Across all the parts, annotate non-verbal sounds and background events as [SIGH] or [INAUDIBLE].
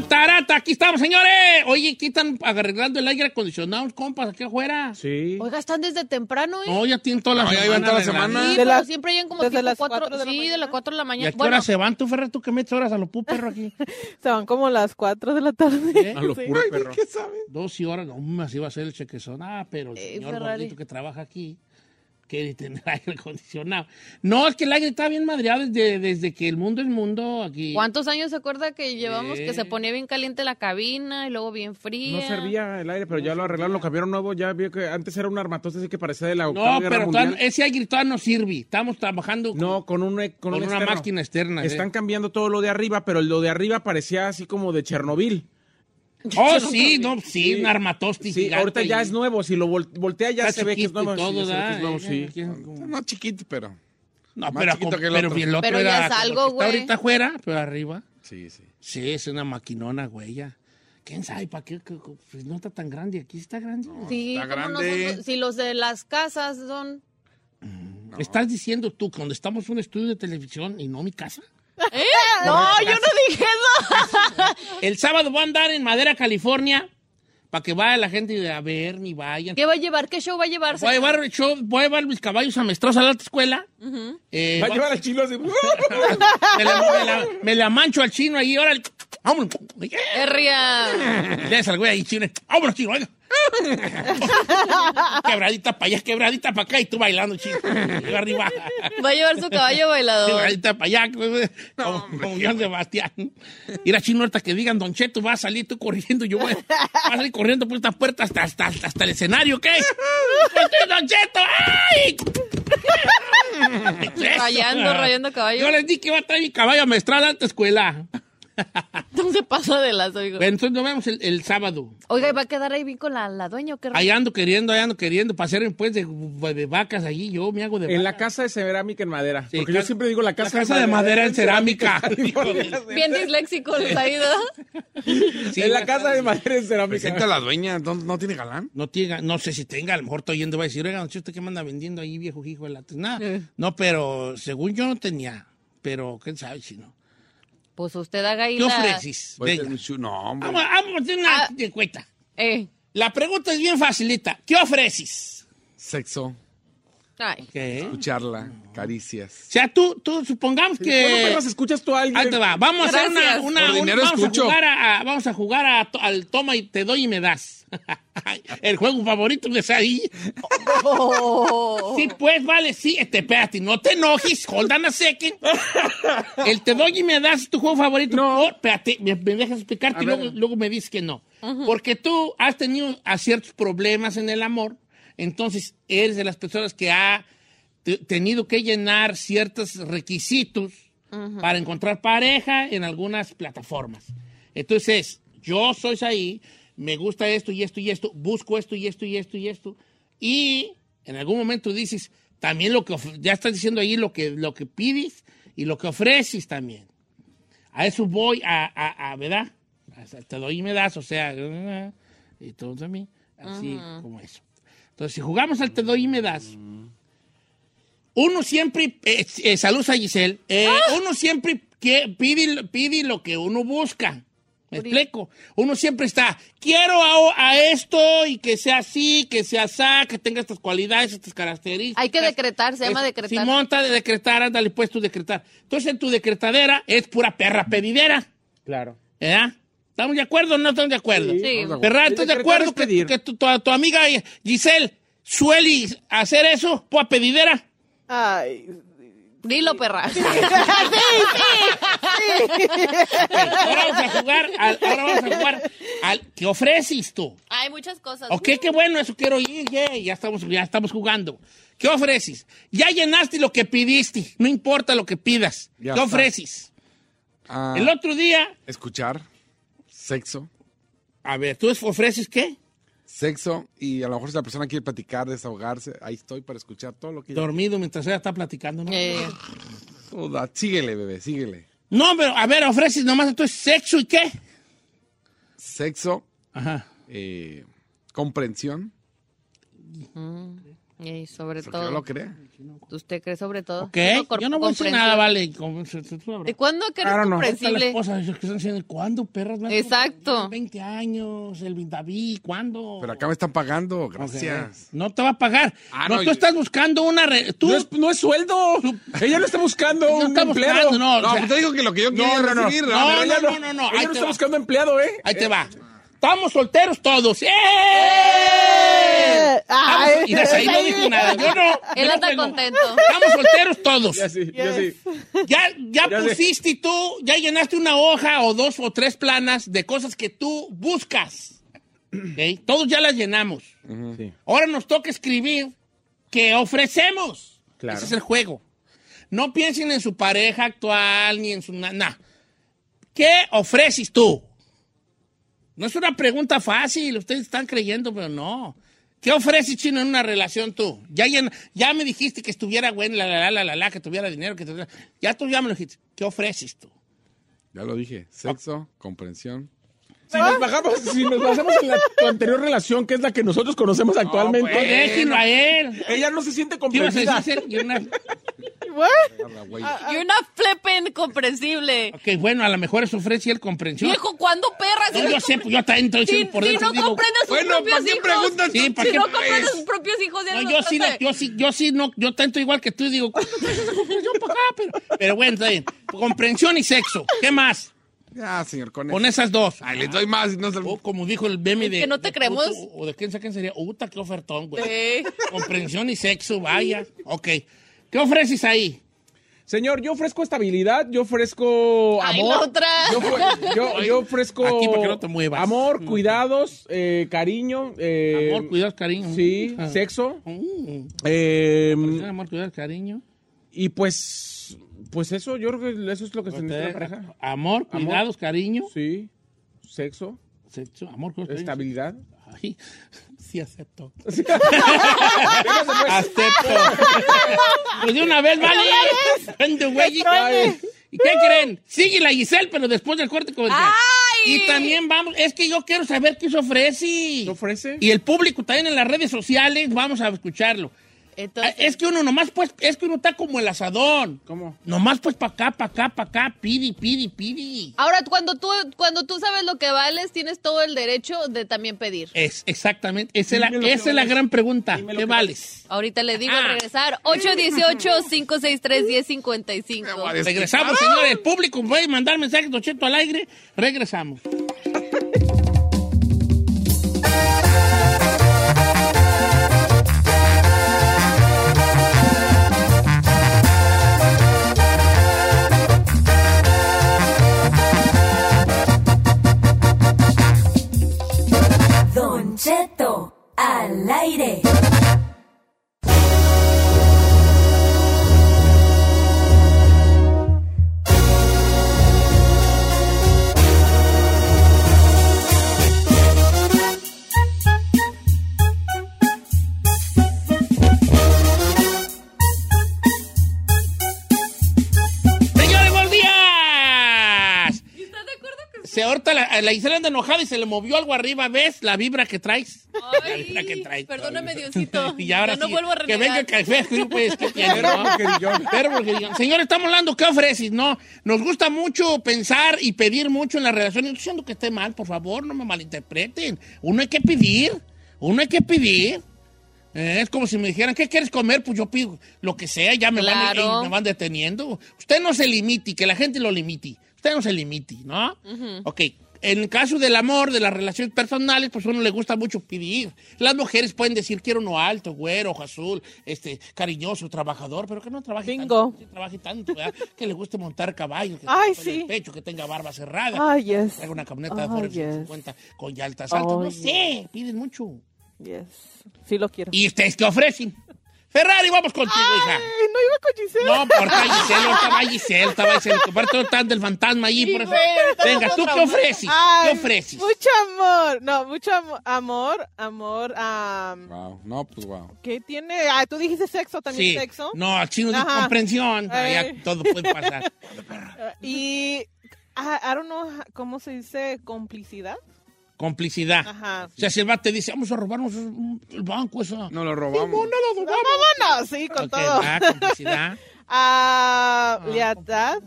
Tarata! Aquí estamos, señores. Oye, aquí están arreglando el aire acondicionado, compas, aquí afuera. Sí. Oiga, están desde temprano, ¿eh? No, ya tienen toda la No, ya semana. iban toda la semana. Sí, De siempre llegan como desde tipo las cuatro, cuatro de la sí, de mañana. las 4 de la ¿Y mañana. a qué Bueno, hora se van tú, Ferrer? ¿Tú que metes horas a lo pu, perro, aquí? [LAUGHS] Se van como las 4 de la tarde. ¿Eh? A lo Sí. puro perro. ¿Qué sabes? Dos y horas, no, así va a ser el chequezón. Ah, pero el Eh, señor Ferrari. gordito que trabaja aquí quiere tener [LAUGHS] aire acondicionado. No, es que el aire está bien madreado desde, desde que el mundo es mundo aquí. ¿cuántos años se acuerda que llevamos que se ponía bien caliente la cabina y luego bien fría? No servía el aire, pero ya lo arreglaron, lo cambiaron nuevo. Ya vi que antes era un armatoste así que parecía de la No, pero mundial. ese aire todavía no sirve. Estamos trabajando con, No, con, un, con, con un una externo. máquina externa. ¿eh? Están cambiando todo lo de arriba, pero lo de arriba parecía así como de Chernobyl. [LAUGHS] Oh, sí, no, sí, un armatoste Sí, gigante ahorita ya y- es nuevo. Si lo vol- voltea ya Está se ve que es nuevo. todo, sí, que ¿verdad? es nuevo, sí. Eh, ¿quién- No chiquito, pero. No, Más pero, que el pero otro. el otro Pero era ya es como algo, que está güey. ahorita afuera, pero arriba. Sí, sí. Sí, es una maquinona, güey. ya. ¿Quién sabe para qué? Pues no está tan grande. Aquí está grande. Sí, Está como grande. nosotros- si los de las casas son... ¿Estás diciendo tú cuando estamos en un estudio de televisión y no mi casa? ¿Eh? [LAUGHS] No, yo no dije eso. El sábado voy a andar en Madera, California, para que vaya la gente a ver, ni vayan. ¿Qué va a llevar? ¿Qué show va a llevar? Voy a llevar, el show- voy a llevar mis caballos amestrados a la alta escuela. Eh, Va a va- llevar al chilo así. me, la, me la- me la mancho al chino ahí, ahora. Vámonos. Herria. Le al güey ahí, chino. Vámonos, chino, oiga. [LAUGHS] quebradita para allá, quebradita para acá y tú bailando, chino. Yo arriba. Va a llevar su caballo bailador. Quebradita para allá, como, como Joan Sebastián. Ir a chino ahorita que digan, Don Cheto, va a salir tú corriendo, yo voy, va a salir corriendo por esta puerta hasta, hasta, hasta, hasta el escenario, ¿qué? [LAUGHS] ¡Estoy Don Cheto! ¡Ay! [LAUGHS] Rayando, rayando caballo. Yo les di que iba a traer mi caballo a la alta escuela. No se pasa de las, oigo. Bueno, entonces nos vemos el, el sábado. Oiga, ¿y va a quedar ahí bien con la, la dueña o qué? Ahí ando queriendo, ahí ando queriendo, para hacer pues de, de vacas allí, yo me hago de En la casa de cerámica en madera. Sí, porque yo siempre digo la La casa, casa de madera en cerámica. [LAUGHS] Bien disléxico ido. Sí, en la casa de madera en cerámica. Presenta la dueña, ¿no, no tiene galán? No, tiene- no sé si tenga, a lo mejor estoy oyendo, va a decir, oiga, ¿usted qué me anda vendiendo ahí, viejo hijo de la... Nada, no, pero según yo no tenía, pero quién sabe si no. Pues usted haga ahí ¿Qué la... ofreces? Pues, Venga. No, hombre. Vamos, vamos a hacer una Ah. encuesta. Eh. La pregunta es bien facilita. ¿Qué ofreces? Sexo, Ay. ¿Qué? escucharla, caricias. O sea, tú, tú supongamos ¿Cómo que... perras escuchas tú a alguien? Ahí te va. Vamos a hacer una, Gracias. una- Por un- dinero vamos escucho. a jugar a, a- vamos a jugar a al toma y te doy y me das. [LAUGHS] El juego favorito de ahí. Oh. Sí, pues, vale, sí. Este, espérate, no te enojes, hold on a second. El te doy y me das es tu juego favorito. No. espérate, me, me dejas explicarte y luego, luego me dices que no. Porque tú has tenido a ciertos problemas en el amor, entonces eres de las personas que ha te- tenido que llenar ciertos requisitos para encontrar pareja en algunas plataformas. Entonces, yo soy ahí, me gusta esto y esto y esto, busco esto y esto y esto y esto, y en algún momento dices, también lo que, ya estás diciendo ahí lo que, lo que pides y lo que ofreces también. A eso voy a, a, a ¿verdad? Te doy y me das, o sea, y todo también, así como eso. Entonces, si jugamos al te doy y me das, uno siempre, eh, eh, saludos a Giselle, eh, uno siempre que, pide, pide lo que uno busca. ¿Me explico? Uno siempre está, quiero a, a esto y que sea así, que sea así, que tenga estas cualidades, estas características. Hay que decretar, se llama Es- decretar. Si monta de decretar, ándale, pues tú decretar. Entonces en tu decretadera es pura perra pedidera, Claro. ¿verdad? ¿Estamos de acuerdo o no estamos de acuerdo? Sí. Ferran, Sí, ¿estás de acuerdo que, que tu, tu- tu amiga Giselle suele hacer eso, pura pedidera? Ay. Dilo, perra. [LAUGHS] Ahora vamos a jugar, al, ahora vamos a jugar al que ofreces tú. Hay muchas cosas. Ok, qué bueno, eso quiero ir, yeah, ya estamos, ya estamos jugando. ¿Qué ofreces? Ya llenaste lo que pidiste, no importa lo que pidas. Ya ¿Qué está. ofreces? Ah, El otro día, Escuchar, sexo, a ver, ¿tú ofreces qué? sexo, y a lo mejor si la persona quiere platicar, desahogarse, ahí estoy para escuchar todo lo que. Dormido mientras ella está platicando, ¿no? Eh, Toda. Síguele, bebé, síguele. No, pero a ver, ofreces nomás entonces sexo y qué? Sexo, Ajá. eh, comprensión, y sobre porque no todo. lo. ¿Usted cree sobre todo? No, cor- yo no voy a decir nada, vale. ¿De cuándo que Claro, no. Comprensible? esposa que están diciendo, ¿cuándo, perras? Me has Exacto. 20 años, el David, ¿cuándo? Pero acá me están pagando, gracias. No te va a pagar. Ah, no, no, tú yo- estás buscando una... re- Tú No es, no es sueldo. Ella no está buscando no un empleado. buscando, no. No, o sea, pues te digo que lo que yo quiero No, no, no. No, no, ella no, no, no, no te está va. buscando empleado, ¿eh? Ahí te va. Estamos solteros todos. ¡Eh! Estamos- y Dasaí no [LAUGHS] dijo nada. Yo no. Él no. contento. Estamos solteros todos. Ya sí, ya sí. Ya, ya Ya sé. pusiste tú, ya llenaste una hoja o dos o tres planas de cosas que tú buscas. ¿Ok? Todos ya las llenamos. Sí. Ahora nos toca escribir qué ofrecemos. Claro. Ese es el juego. No piensen en su pareja actual ni en su... Nada. ¿Qué ofreces tú? No es una pregunta fácil, ustedes están creyendo, pero no. ¿Qué ofreces, Chino, en una relación tú? Ya, ya me dijiste que estuviera bueno, la, la, la, la, la, la, que tuviera dinero, que tuviera... Ya tú ya me lo dijiste. ¿Qué ofreces tú? Ya lo dije, sexo, comprensión. Si nos, bajamos, si nos basamos en la tu anterior relación, que es la que nosotros conocemos actualmente, No, déjenlo a él. ella no se siente ¿Qué ibas a comprendida. decir? Y una- Agarra, güey. You're not flipping comprensible. Ok, bueno, a lo mejor eso ofrece el comprensión. Viejo, ¿cuándo perras? No, yo sé, pues yo también estoy Si, diciendo por si dentro. no digo, comprendes sus bueno, propios ¿para qué hijos. preguntas Sí, ¿para si qué? no comprendes Pues- sus propios hijos, No, no yo sí, no, yo sí, yo sí, no, yo tanto igual que tú digo, yo para acá, pero, pero bueno, está bien. Comprensión y sexo. ¿Qué más? Ya, señor, con, Con esas dos. Ay, les doy más. No se... O como dijo el meme de. que no te de creemos. puto, O de quién sabe quién sería. Uta, qué ofertón, güey. Sí. Comprensión y sexo, vaya. Ok. ¿Qué ofreces ahí? Señor, yo ofrezco estabilidad, yo ofrezco amor. otra. Yo, fu- yo- yo ofrezco Aquí, para que no te muevas. amor, cuidados, eh, cariño. eh, Amor, cuidados, cariño. Sí, Ah. sexo. Mm. eh, Amor, cuidados, cariño. y pues, pues eso, yo creo que eso es lo que se necesita la pareja. Amor, cuidados, cariño. Sí, sexo, Sexo, amor, estabilidad. Ay, sí acepto. [LAUGHS] [LAUGHS] Acepto. Pues de una vez, vale. Vende, güey. ¿Y qué creen? Sigue la Giselle, pero después del corte comercial. Y también vamos, es que yo quiero saber qué se ofrece. ¿Qué ofrece? Y el público también en las redes sociales, vamos a escucharlo. Entonces, Ah, Es que uno nomás, pues, es que uno está como el asadón. ¿Cómo? Nomás, pues, para acá, para acá, para acá, pidi, pidi, pidi. ahora cuando tú cuando tú sabes lo que vales, tienes todo el derecho de también pedir. Es, exactamente. Esa es la, esa es la gran pregunta. ¿Qué que vales? Ahorita le digo Ah. al regresar 818-563-1055. Regresamos, señores. El público puede mandar mensajes de Cheto al aire. Regresamos. La, la Gisela anda enojada y se le movió algo arriba, ¿ves? La vibra que traes. La Ay, vibra que traes. perdóname, Diosito. [LAUGHS] Y ahora Ya no sí, vuelvo a que venga café, pues, que [LAUGHS] tiene, Pero ¿no? porquerillón. Pero porquerillón. Señor, estamos hablando, ¿qué ofreces? No, nos gusta mucho pensar y pedir mucho en la relación. No estoy diciendo que esté mal, por favor, no me malinterpreten. Uno hay que pedir, uno hay que pedir. Eh, es como si me dijeran, ¿qué quieres comer? Pues yo pido lo que sea, ya me, van, eh, me van deteniendo. Usted no se limite, que la gente lo limite. Usted no se limite, ¿no? Ok, en el caso del amor, de las relaciones personales, pues a uno le gusta mucho pedir. Las mujeres pueden decir, quiero uno alto, güero, ojo azul, este, cariñoso, trabajador, pero que no trabaje Bingo. tanto, que trabaje tanto, ¿verdad? [LAUGHS] que le guste montar caballos, que Ay, tenga sí. el pecho, que tenga barba cerrada, Ay, yes. traiga una camioneta de Ay, Ford yes. 150 con llantas altas, no Ay, sé, piden mucho. Yes. Sí lo quiero. ¿Y ustedes qué ofrecen? Ferrari, vamos contigo, hija. Ay, no iba con Giselle. No, por [LAUGHS] Giselle, no estaba Giselle, estaba Giselle. Todo tan del fantasma allí, por eso. güey, ahorita Venga, ¿tú qué ofreces? Ay, ¿Qué ofreces? Mucho amor. No, mucho amo- amor. Amor. am, Wow, no, pues wow. ¿Qué tiene? Ah, tú dijiste sexo, también Sí. sexo. No, al chino de comprensión. Ah, ya todo puede pasar. [LAUGHS] Y. I, I don't know cómo se dice complicidad. Complicidad. Ajá. O sea, si el vato te dice, vamos a robarnos un- el banco, eso. No lo robamos. No, no lo robamos. Vámonos, sí, con todo. va, complicidad. [LAUGHS] Ah, lealtad.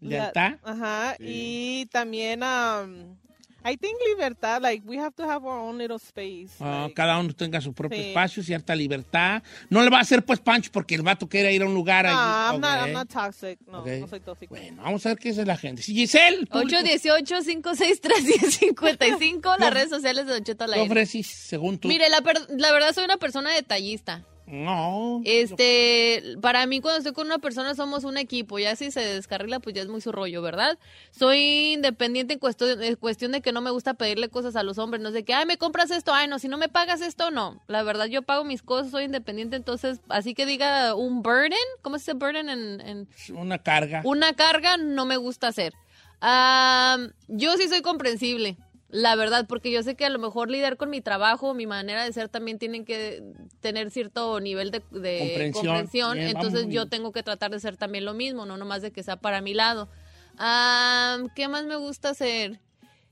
Lealtad. Ajá. Y también, um, I think libertad. Like, we have to have our own little space. Ah, like- cada uno tenga su propio Sí. espacio, cierta libertad. No le va a hacer pues pancho porque el vato quiere ir a un lugar ahí. Ah, I'm, not, Ok. I'm not toxic. No, Ok. no soy tóxico. Bueno, vamos a ver qué es la gente. Sí, Giselle, público, 818-563-1055, [LAUGHS] las redes sociales de Don Cheto al ¿qué aire. ofreces según tú? Mire, la, per- la verdad soy una persona detallista. No. Este, para mí cuando estoy con una persona somos un equipo, ya si se descarrila pues ya es muy su rollo, ¿verdad? Soy independiente en cuestión, en cuestión de que no me gusta pedirle cosas a los hombres, no sé que, ay, me compras esto, ay, no, si no me pagas esto, no. La verdad yo pago mis cosas, soy independiente, entonces, así que diga un burden, ¿cómo se dice burden en- en, Una carga. una carga no me gusta hacer. Am, yo sí soy comprensible, la verdad, porque yo sé que a lo mejor lidiar con mi trabajo, mi manera de ser también tienen que tener cierto nivel de, de Comprensión. comprensión. Bien, Entonces yo tengo que tratar de ser también lo mismo, no nomás de que sea para mi lado. Am, ¿Qué más me gusta hacer?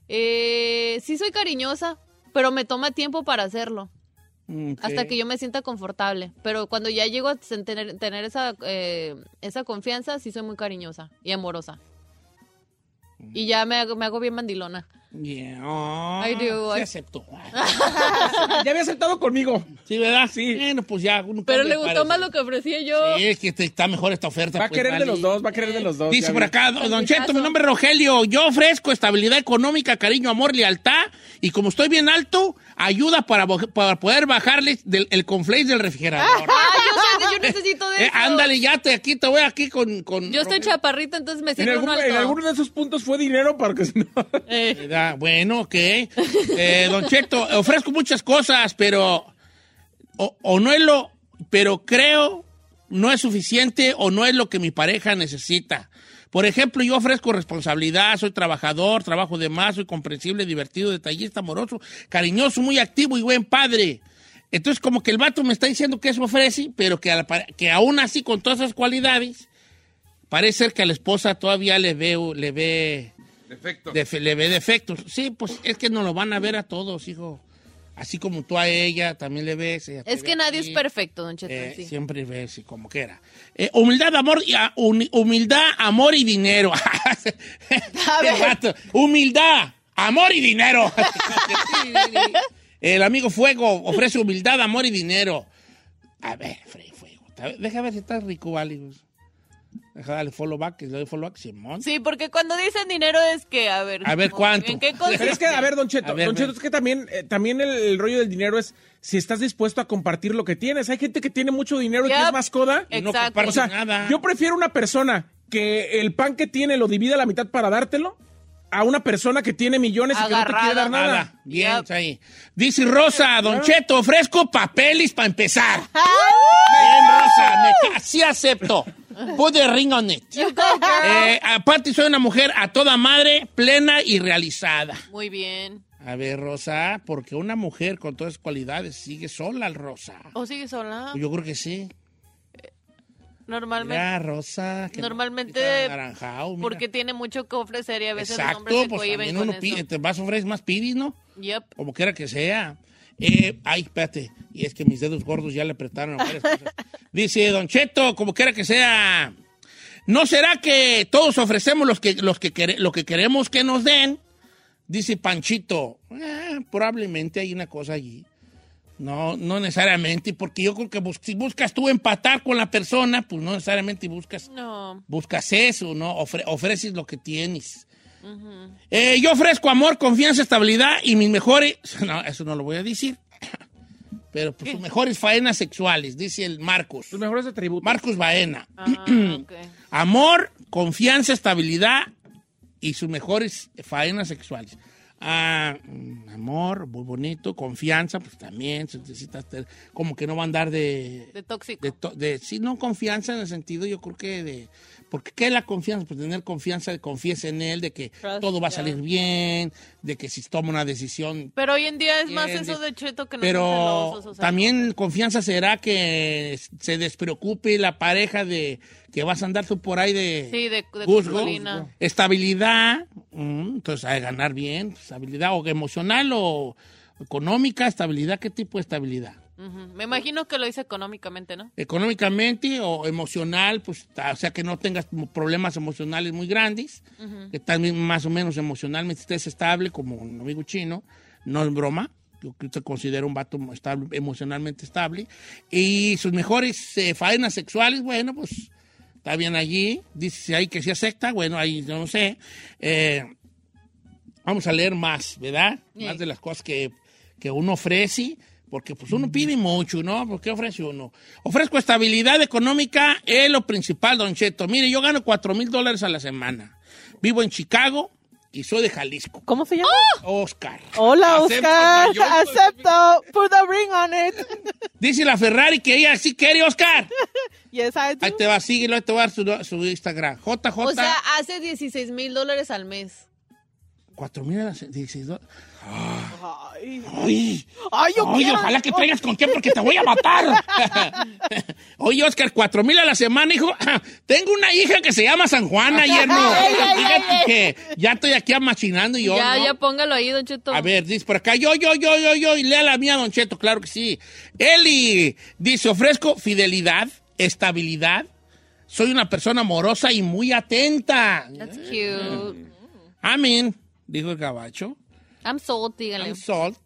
Eh, sí soy cariñosa, pero me toma tiempo para hacerlo Mm, hasta que yo me sienta confortable. Pero cuando ya llego a tener, tener esa, eh, esa confianza, sí soy muy cariñosa y amorosa. Y ya me hago, me hago bien mandilona. Yeah. Oh, I do. Sí I- aceptó. [LAUGHS] Ya había aceptado conmigo. Sí, ¿verdad? Sí. Bueno, pues ya. uno Pero le gustó más lo que ofrecía yo. Sí, es que te- está mejor esta oferta. Va a pues, querer de los dos, va a querer de los dos. Dice por acá, don En mi Cheto, mi nombre es Rogelio. Yo ofrezco estabilidad económica, cariño, amor, lealtad. Y como estoy bien alto, ayuda para, para poder bajarles del, el conflace del refrigerador. [LAUGHS] Ah, yo, sé, yo necesito de Eh, eso. ándale, ya te, aquí te voy aquí con... con Yo estoy Rogelio. chaparrita, entonces me En, sirve uno en alto. alguno de esos puntos fue dinero para que no. [LAUGHS] Eh, Da- Bueno, ok. Eh, don Cheto, ofrezco muchas cosas, pero o, no es lo, pero creo no es suficiente o no es lo que mi pareja necesita. Por ejemplo, yo ofrezco responsabilidad, soy trabajador, trabajo de más, soy comprensible, divertido, detallista, amoroso, cariñoso, muy activo y buen padre. Entonces, como que el vato me está diciendo que eso ofrece, pero que, la que aún así, con todas esas cualidades, parece ser que a la esposa todavía le ve, le ve Defecto. Defe- le ve defectos. Sí, pues es que nos lo van a ver a todos, hijo. Así como tú a ella también le ves. ella es que nadie es perfecto, don Cheto. Eh, sí. Siempre ves y como quiera. Eh, humildad, amor y a- uni- humildad, amor y dinero. [LAUGHS] Humildad, amor y dinero. [LAUGHS] El amigo Fuego ofrece humildad, amor y dinero. A ver, Fre- Fuego. Deja ver si está rico, vale. Deja darle follow back, que le doy follow back, Simón. Sí, porque cuando dicen dinero es que, a ver. A ver. ¿cuánto? ¿En qué? Pero es que, a ver, Don Cheto, ver, Don Cheto, es que también, eh, también el, el rollo del dinero es si estás dispuesto a compartir lo que tienes. Hay gente que tiene mucho dinero y que es más coda. No Exacto. comparte O sea, nada. yo prefiero una persona que el pan que tiene lo divide a la mitad para dártelo a una persona que tiene millones y que no te quiere dar nada. Nada. Bien, Yep. ahí. Dice Rosa, Don Cheto, ofrezco papeles para empezar. Bien, Rosa, me ca- sí acepto. Put the ring on it. Eh, aparte, soy una mujer a toda madre, plena y realizada. Muy bien. A ver, Rosa, porque una mujer con todas esas cualidades sigue sola, Rosa. ¿O sigue sola? Yo creo que sí. Normalmente, Mira, rosa. que Normalmente, mira. porque tiene mucho que ofrecer y a veces los hombres Exacto, se pues con uno eso. pide, te vas a ofrecer más pibis, ¿no? Yep. Como quiera que sea. Eh, ay, espérate. Y es que mis dedos gordos ya le apretaron a varias cosas. [LAUGHS] Dice Don Cheto, como quiera que sea. ¿No será que todos ofrecemos los que, los que quere- lo que queremos que nos den? Dice Panchito. "Eh, probablemente hay una cosa allí. No, no necesariamente, porque yo creo que bus- si buscas tú empatar con la persona, pues no necesariamente buscas No. buscas eso, ¿no? Ofre- ofreces lo que tienes. Eh, yo ofrezco amor, confianza, estabilidad y mis mejores, [LAUGHS] no, eso no lo voy a decir, [COUGHS] pero pues sus mejores faenas sexuales, dice el Marcos. Tus mejores atributos. Marcos Baena. Ah. [CLEARS THROAT] Amor, confianza, estabilidad y sus mejores faenas sexuales. Ah, mm, amor, muy bonito, confianza, pues también se necesita tener- como que no va a andar de, De tóxico. de, to- de- sí, no confianza en el sentido, yo creo que de... Porque ¿qué es la confianza? Pues tener confianza, confies en él, de que Trust, todo va a yeah. salir bien, de que si toma una decisión... Pero hoy en día es más eso de- cheto que Pero celosos, o sea, también confianza será que se despreocupe la pareja de que vas a andar tú por ahí de... Sí, de, de Juzgo. Colina. Estabilidad, mm, entonces hay que ganar bien, estabilidad o emocional o económica, estabilidad, ¿qué tipo de estabilidad? Ujú. Me imagino que lo hice económicamente, ¿no? económicamente o emocional, pues, o sea, que no tengas problemas emocionales muy grandes, que también más o menos emocionalmente estés estable, como un amigo chino, no es broma, yo te considero un vato estable, emocionalmente estable, y sus mejores eh, faenas sexuales, bueno, pues, está bien allí, dice ahí que se acepta, bueno, ahí no sé, Eh, vamos a leer más, ¿verdad? Sí. Más de las cosas que, que uno ofrece, porque pues uno pide mucho, ¿no? ¿Por qué ofrece uno? Ofrezco estabilidad económica, es lo principal, Don Cheto. Mire, yo gano 4 mil dólares a la semana. Vivo en Chicago y soy de Jalisco. ¿Cómo se llama? Oscar. Hola, Acepto, Oscar. Acepto. Put the ring on it. [LAUGHS] Dice la Ferrari que ella sí quiere, Oscar. [LAUGHS] Yes, I do. Ahí te va, síguelo, ahí te va a dar su, su Instagram. JJ. O sea, hace 16 mil dólares al mes. 4 mil a la se- 16 dólares. Ay, Ay, Ay, yo Oye, quiero. ojalá que traigas con qué porque te voy a matar. [LAUGHS] Oye, Oscar, cuatro mil a la semana, hijo. [CLEARS THROAT] Tengo una hija que se llama San Juana, [LAUGHS] yerno. Fíjate que ya estoy aquí amachinando y yo. ya, ¿no? ya póngalo ahí, Don Cheto. A ver, dice por acá, yo, yo, yo, yo, yo, y lea la mía, Don Cheto, claro que sí. Eli dice, ofrezco fidelidad, estabilidad, soy una persona amorosa y muy atenta. That's cute. Amén, dijo el gabacho. I'm sold, díganle. I'm sold.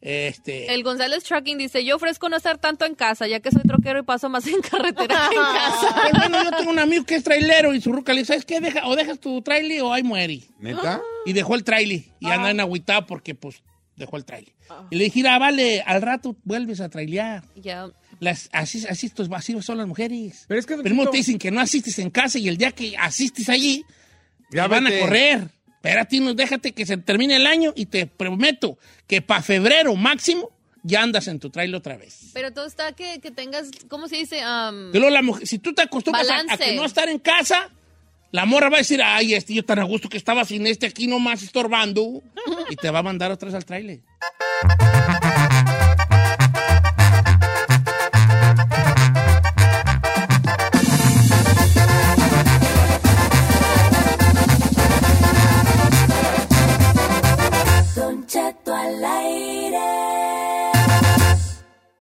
Este, El González Trucking dice, yo ofrezco no estar tanto en casa, ya que soy troquero y paso más en carretera que en [LAUGHS] casa. Pero bueno, yo tengo un amigo que es trailero y su ruca le dice, ¿sabes qué? Deja, o dejas tu trailer o ahí muere. ¿Neta? Y dejó el trailer y anda en agüitado porque, pues, dejó el trailer. Y le dije, "Ah, vale, al rato vuelves a trailear. Ya. Las, así, así, estos vacíos son las mujeres. Pero es que, Primero te dicen que no asistes en casa y el día que asistes allí, Ya te van a correr. Espérate, no, déjate que se termine el año y te prometo que para febrero máximo ya andas en tu trailer otra vez. Pero todo está que, que tengas, ¿cómo se dice? Um, la mujer- si tú te acostumbras a, que no estar en casa, la morra va a decir, ay, este yo tan a gusto que estaba sin este aquí nomás estorbando, [LAUGHS] y te va a mandar otra vez al trailer.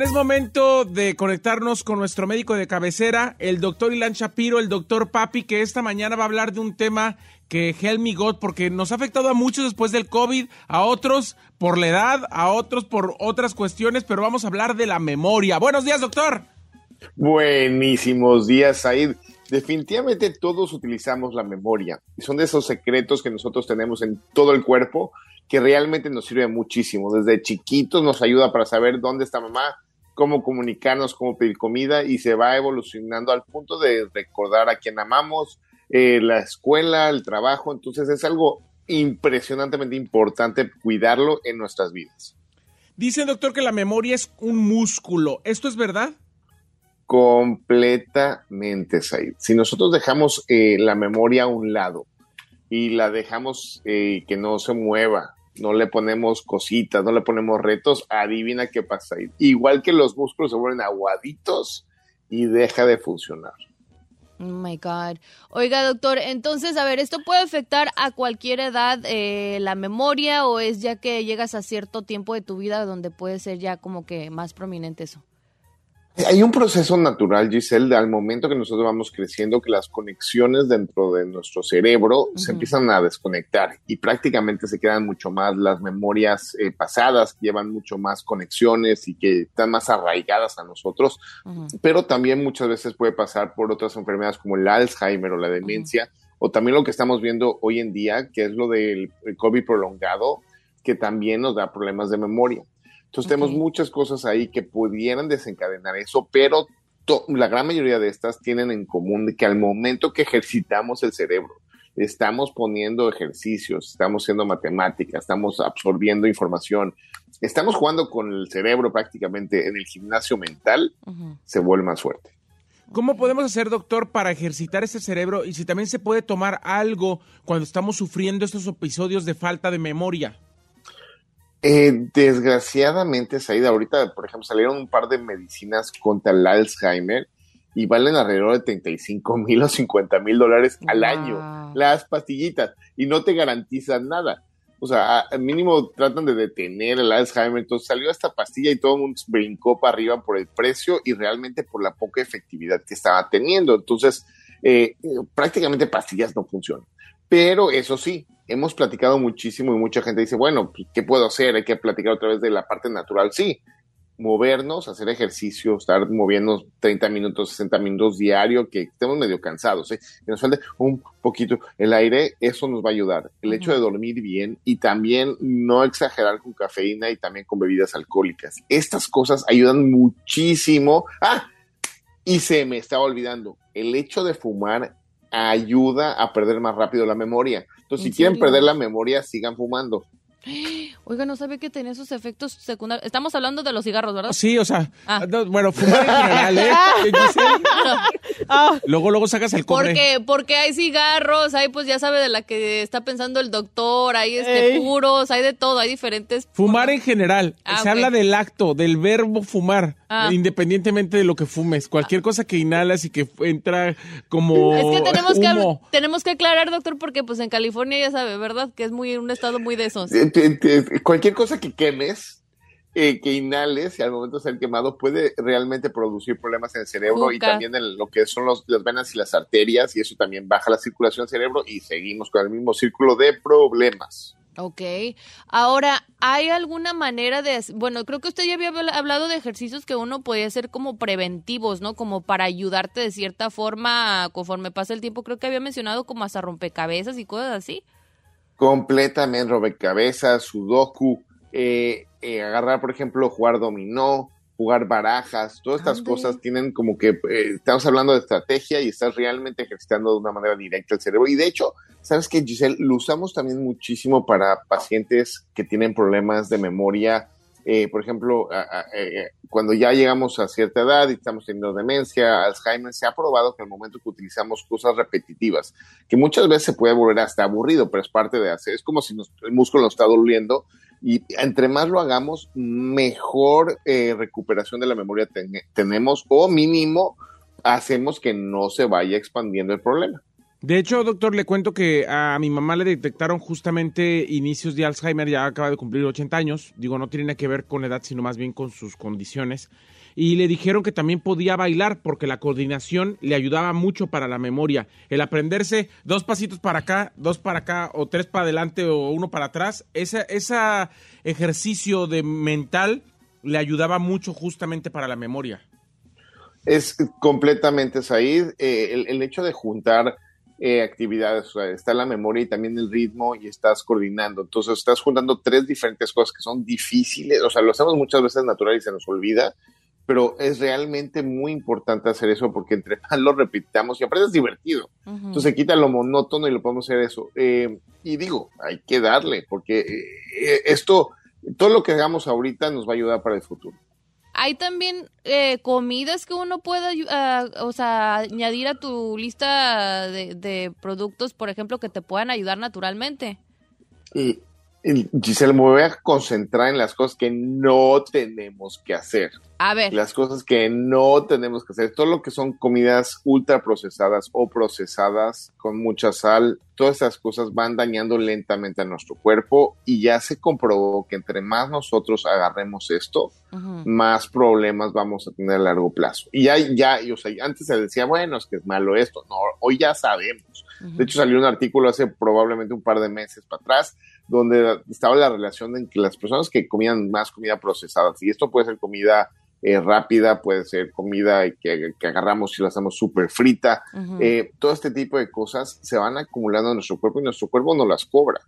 Es momento de conectarnos con nuestro médico de cabecera, el doctor Ilan Shapiro, el doctor Papi, que esta mañana va a hablar de un tema que help me God, porque nos ha afectado a muchos después del COVID, a otros por la edad, a otros por otras cuestiones, pero vamos a hablar de la memoria. Buenos días, doctor. Buenísimos días, Said. Definitivamente todos utilizamos la memoria y son de esos secretos que nosotros tenemos en todo el cuerpo que realmente nos sirve muchísimo. Desde chiquitos nos ayuda para saber dónde está mamá, cómo comunicarnos, cómo pedir comida y se va evolucionando al punto de recordar a quien amamos, eh, la escuela, el trabajo. Entonces es algo impresionantemente importante cuidarlo en nuestras vidas. Dice doctor que la memoria es un músculo. ¿Esto es verdad? Completamente, Said. Si nosotros dejamos eh, la memoria a un lado y la dejamos eh, que no se mueva, no le ponemos cositas, no le ponemos retos, adivina qué pasa. Igual que los músculos se vuelven aguaditos y deja de funcionar. Oh my God. Oiga, doctor, entonces, a ver, ¿esto puede afectar a cualquier edad eh, la memoria o es ya que llegas a cierto tiempo de tu vida donde puede ser ya como que más prominente eso? Hay un proceso natural, Giselle, al momento que nosotros vamos creciendo, que las conexiones dentro de nuestro cerebro se empiezan a desconectar y prácticamente se quedan mucho más las memorias eh, pasadas, que llevan mucho más conexiones y que están más arraigadas a nosotros, pero también muchas veces puede pasar por otras enfermedades como el Alzheimer o la demencia, o también lo que estamos viendo hoy en día, que es lo del COVID prolongado, que también nos da problemas de memoria. Entonces tenemos muchas cosas ahí que pudieran desencadenar eso, pero la gran mayoría de estas tienen en común que al momento que ejercitamos el cerebro, estamos poniendo ejercicios, estamos haciendo matemáticas, estamos absorbiendo información, estamos jugando con el cerebro prácticamente en el gimnasio mental, se vuelve más fuerte. ¿Cómo podemos hacer, doctor, para ejercitar ese cerebro y si también se puede tomar algo cuando estamos sufriendo estos episodios de falta de memoria? Eh, desgraciadamente, Saida, ahorita, por ejemplo, salieron un par de medicinas contra el Alzheimer y valen alrededor de 35 mil o 50 mil dólares al año, las pastillitas, y no te garantizan nada. O sea, al mínimo tratan de detener el Alzheimer. Entonces salió esta pastilla y todo el mundo brincó para arriba por el precio y realmente por la poca efectividad que estaba teniendo. Entonces, eh, eh, prácticamente pastillas no funcionan. Pero eso sí, hemos platicado muchísimo y mucha gente dice, bueno, pues, ¿qué puedo hacer? Hay que platicar otra vez de la parte natural. Sí, movernos, hacer ejercicio, estar moviendo 30 minutos, 60 minutos diario, que estemos medio cansados, ¿eh? que nos falte un poquito el aire, eso nos va a ayudar. El hecho de dormir bien y también no exagerar con cafeína y también con bebidas alcohólicas. Estas cosas ayudan muchísimo. Ah, y se me estaba olvidando, el hecho de fumar ayuda a perder más rápido la memoria. Entonces, si quieren perder la memoria, sigan fumando. [GASPS] Oiga, no sabía que tenía esos efectos secundarios. Estamos hablando de los cigarros, ¿verdad? Sí, o sea, ah. bueno, fumar en general, ¿eh? [LAUGHS] Ah. luego, luego sacas el cobre. Porque, porque hay cigarros, hay pues ya sabe de la que está pensando el doctor, hay este puros, hay de todo, hay diferentes. Fumar en general. Ah, se habla del acto, del verbo fumar, independientemente de lo que fumes. Cualquier cosa que inhalas y que entra como Es que tenemos que tenemos que aclarar, doctor, porque pues en California ya sabe, ¿verdad? Que es muy un estado muy de esos cualquier cosa que quemes, eh, que inhales y al momento de ser quemado puede realmente producir problemas en el cerebro y también en lo que son los, las venas y las arterias y eso también baja la circulación del cerebro y seguimos con el mismo círculo de problemas. Ok. Ahora, ¿hay alguna manera de, bueno, creo que usted ya había hablado de ejercicios que uno podía hacer como preventivos, ¿no? Como para ayudarte de cierta forma conforme pasa el tiempo. Creo que había mencionado como hasta rompecabezas y cosas así completamente rompecabezas, sudoku, eh, eh, agarrar, por ejemplo, jugar dominó, jugar barajas, todas estas Ande. cosas tienen como que, eh, estamos hablando de estrategia y estás realmente ejercitando de una manera directa el cerebro. Y de hecho, sabes que Giselle, lo usamos también muchísimo para pacientes que tienen problemas de memoria. Eh, por ejemplo, a- a- eh, cuando ya llegamos a cierta edad y estamos teniendo demencia, Alzheimer, se ha probado que el momento que utilizamos cosas repetitivas, que muchas veces se puede volver hasta aburrido, pero es parte de hacer, es como si nos- el músculo nos está doliendo y entre más lo hagamos, mejor eh, recuperación de la memoria ten- tenemos o mínimo hacemos que no se vaya expandiendo el problema. De hecho, doctor, le cuento que a mi mamá le detectaron justamente inicios de Alzheimer, ya acaba de cumplir 80 años. Digo, no tiene que ver con edad, sino más bien con sus condiciones. Y le dijeron que también podía bailar porque la coordinación le ayudaba mucho para la memoria. El aprenderse dos pasitos para acá, dos para acá, o tres para adelante o uno para atrás, ese, ese ejercicio de mental le ayudaba mucho justamente para la memoria. Es completamente Said. Eh, el hecho de juntar eh, actividades, o sea, está la memoria y también el ritmo y estás coordinando. Entonces estás juntando tres diferentes cosas que son difíciles, o sea, lo hacemos muchas veces natural y se nos olvida, pero es realmente muy importante hacer eso porque entre más lo repitamos y aparte es divertido. Ujú. Entonces se quita lo monótono y lo podemos hacer eso. Eh, y digo, hay que darle porque eh, esto, todo lo que hagamos ahorita nos va a ayudar para el futuro. Hay también eh, comidas que uno pueda ayu- ah, o sea, añadir a tu lista de, de productos, por ejemplo, que te puedan ayudar naturalmente. Giselle, me voy a concentrar en las cosas que no tenemos que hacer. A ver, Las cosas que no tenemos que hacer. Todo lo que son comidas ultra procesadas o procesadas con mucha sal, todas esas cosas van dañando lentamente a nuestro cuerpo y ya se comprobó que entre más nosotros agarremos esto, más problemas vamos a tener a largo plazo. Y ya, ya, y, o sea, antes se decía, bueno, es que es malo esto. No, hoy ya sabemos. De hecho, salió un artículo hace probablemente un par de meses para atrás, donde estaba la relación en que las personas que comían más comida procesada, y esto puede ser comida eh, rápida, puede ser comida que, que agarramos y la hacemos súper frita, eh, todo este tipo de cosas se van acumulando en nuestro cuerpo y nuestro cuerpo no las cobra.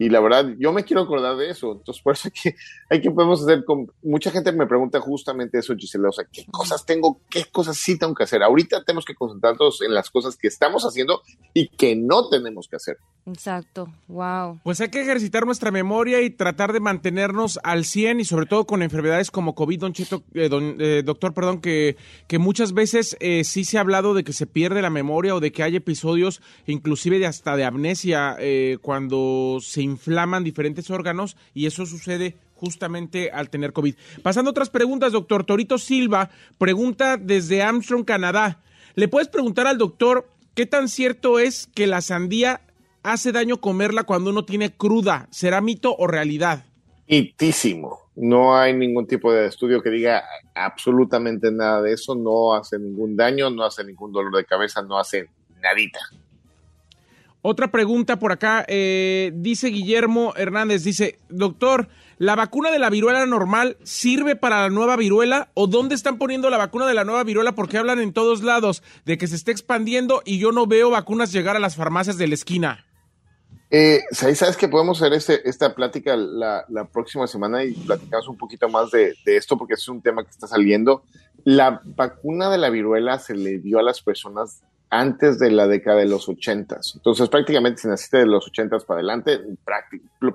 Y la verdad, yo me quiero acordar de eso. Entonces, por eso hay que, hay que podemos hacer con... Mucha gente me pregunta justamente eso, Gisela. O sea, ¿qué cosas tengo? ¿Qué cosas sí tengo que hacer? Ahorita tenemos que concentrarnos en las cosas que estamos haciendo y que no tenemos que hacer. Exacto, wow. Pues hay que ejercitar nuestra memoria y tratar de mantenernos al 100 y sobre todo con enfermedades como COVID, don Cheto, eh, don- eh, doctor, perdón, que, que muchas veces eh, sí se ha hablado de que se pierde la memoria o de que hay episodios inclusive de hasta de amnesia eh, cuando se inflaman diferentes órganos y eso sucede justamente al tener COVID. Pasando a otras preguntas, doctor Torito Silva pregunta desde Armstrong, Canadá. ¿Le puedes preguntar al doctor qué tan cierto es que la sandía hace daño comerla cuando uno tiene cruda? ¿Será mito o realidad? Hitísimo. No hay ningún tipo de estudio que diga absolutamente nada de eso. No hace ningún daño, no hace ningún dolor de cabeza, no hace nadita. Otra pregunta por acá, eh, dice Guillermo Hernández, dice, doctor, ¿la vacuna de la viruela normal sirve para la nueva viruela? ¿O dónde están poniendo la vacuna de la nueva viruela? Porque hablan en todos lados de que se está expandiendo y yo no veo vacunas llegar a las farmacias de la esquina. Eh, ¿sabes, ¿Sabes que podemos hacer este, esta plática la, próxima semana y platicamos un poquito más de esto porque es un tema que está saliendo? La vacuna de la viruela se le dio a las personas antes de la década de los ochentas. Entonces, prácticamente si naciste de los ochentas para adelante,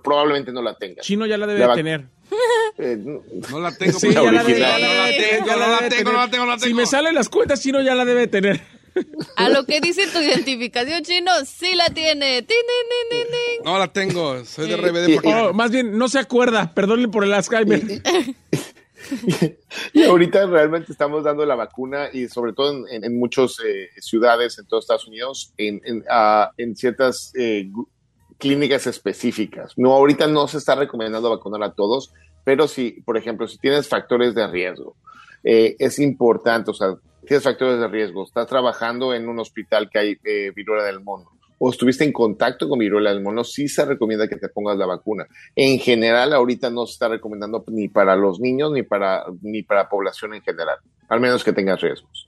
probablemente no la tengas. Chino ya la debe La de vac- tener. Eh, No la tengo. [LAUGHS] Sí, ya la debe- original. ya la debe- No ya la tengo, no la tengo, no la Si tengo. me salen las cuentas, Chino ya la debe tener. [LAUGHS] A lo que dice tu identificación chino, sí la tiene. No la tengo. Soy de. RBD. Oh, más bien, no se acuerda, perdónenle por el Alzheimer. Y [LAUGHS] ahorita realmente estamos dando la vacuna y sobre todo en, muchas eh, ciudades en todos Estados Unidos, en, en, ah, ciertas eh, clínicas específicas. No, ahorita no se está recomendando vacunar a todos, pero si, por ejemplo, si tienes factores de riesgo, eh, es importante, o sea, tienes factores de riesgo, estás trabajando en un hospital que hay viruela del mono o estuviste en contacto con viruela del mono, sí se recomienda que te pongas la vacuna. En general, ahorita no se está recomendando ni para los niños ni para, ni para población en general, al menos que tengas riesgos.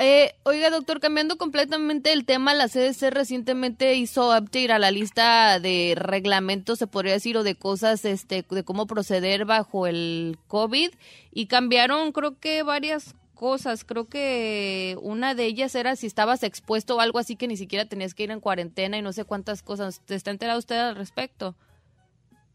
Eh, oiga, doctor, cambiando completamente el tema, la CDC recientemente hizo update a la lista de reglamentos, se podría decir, o de cosas, este, de cómo proceder bajo el COVID y cambiaron, creo que varias cosas. Creo que una de ellas era si estabas expuesto o algo así que ni siquiera tenías que ir en cuarentena y no sé cuántas cosas. ¿Te está enterado usted al respecto?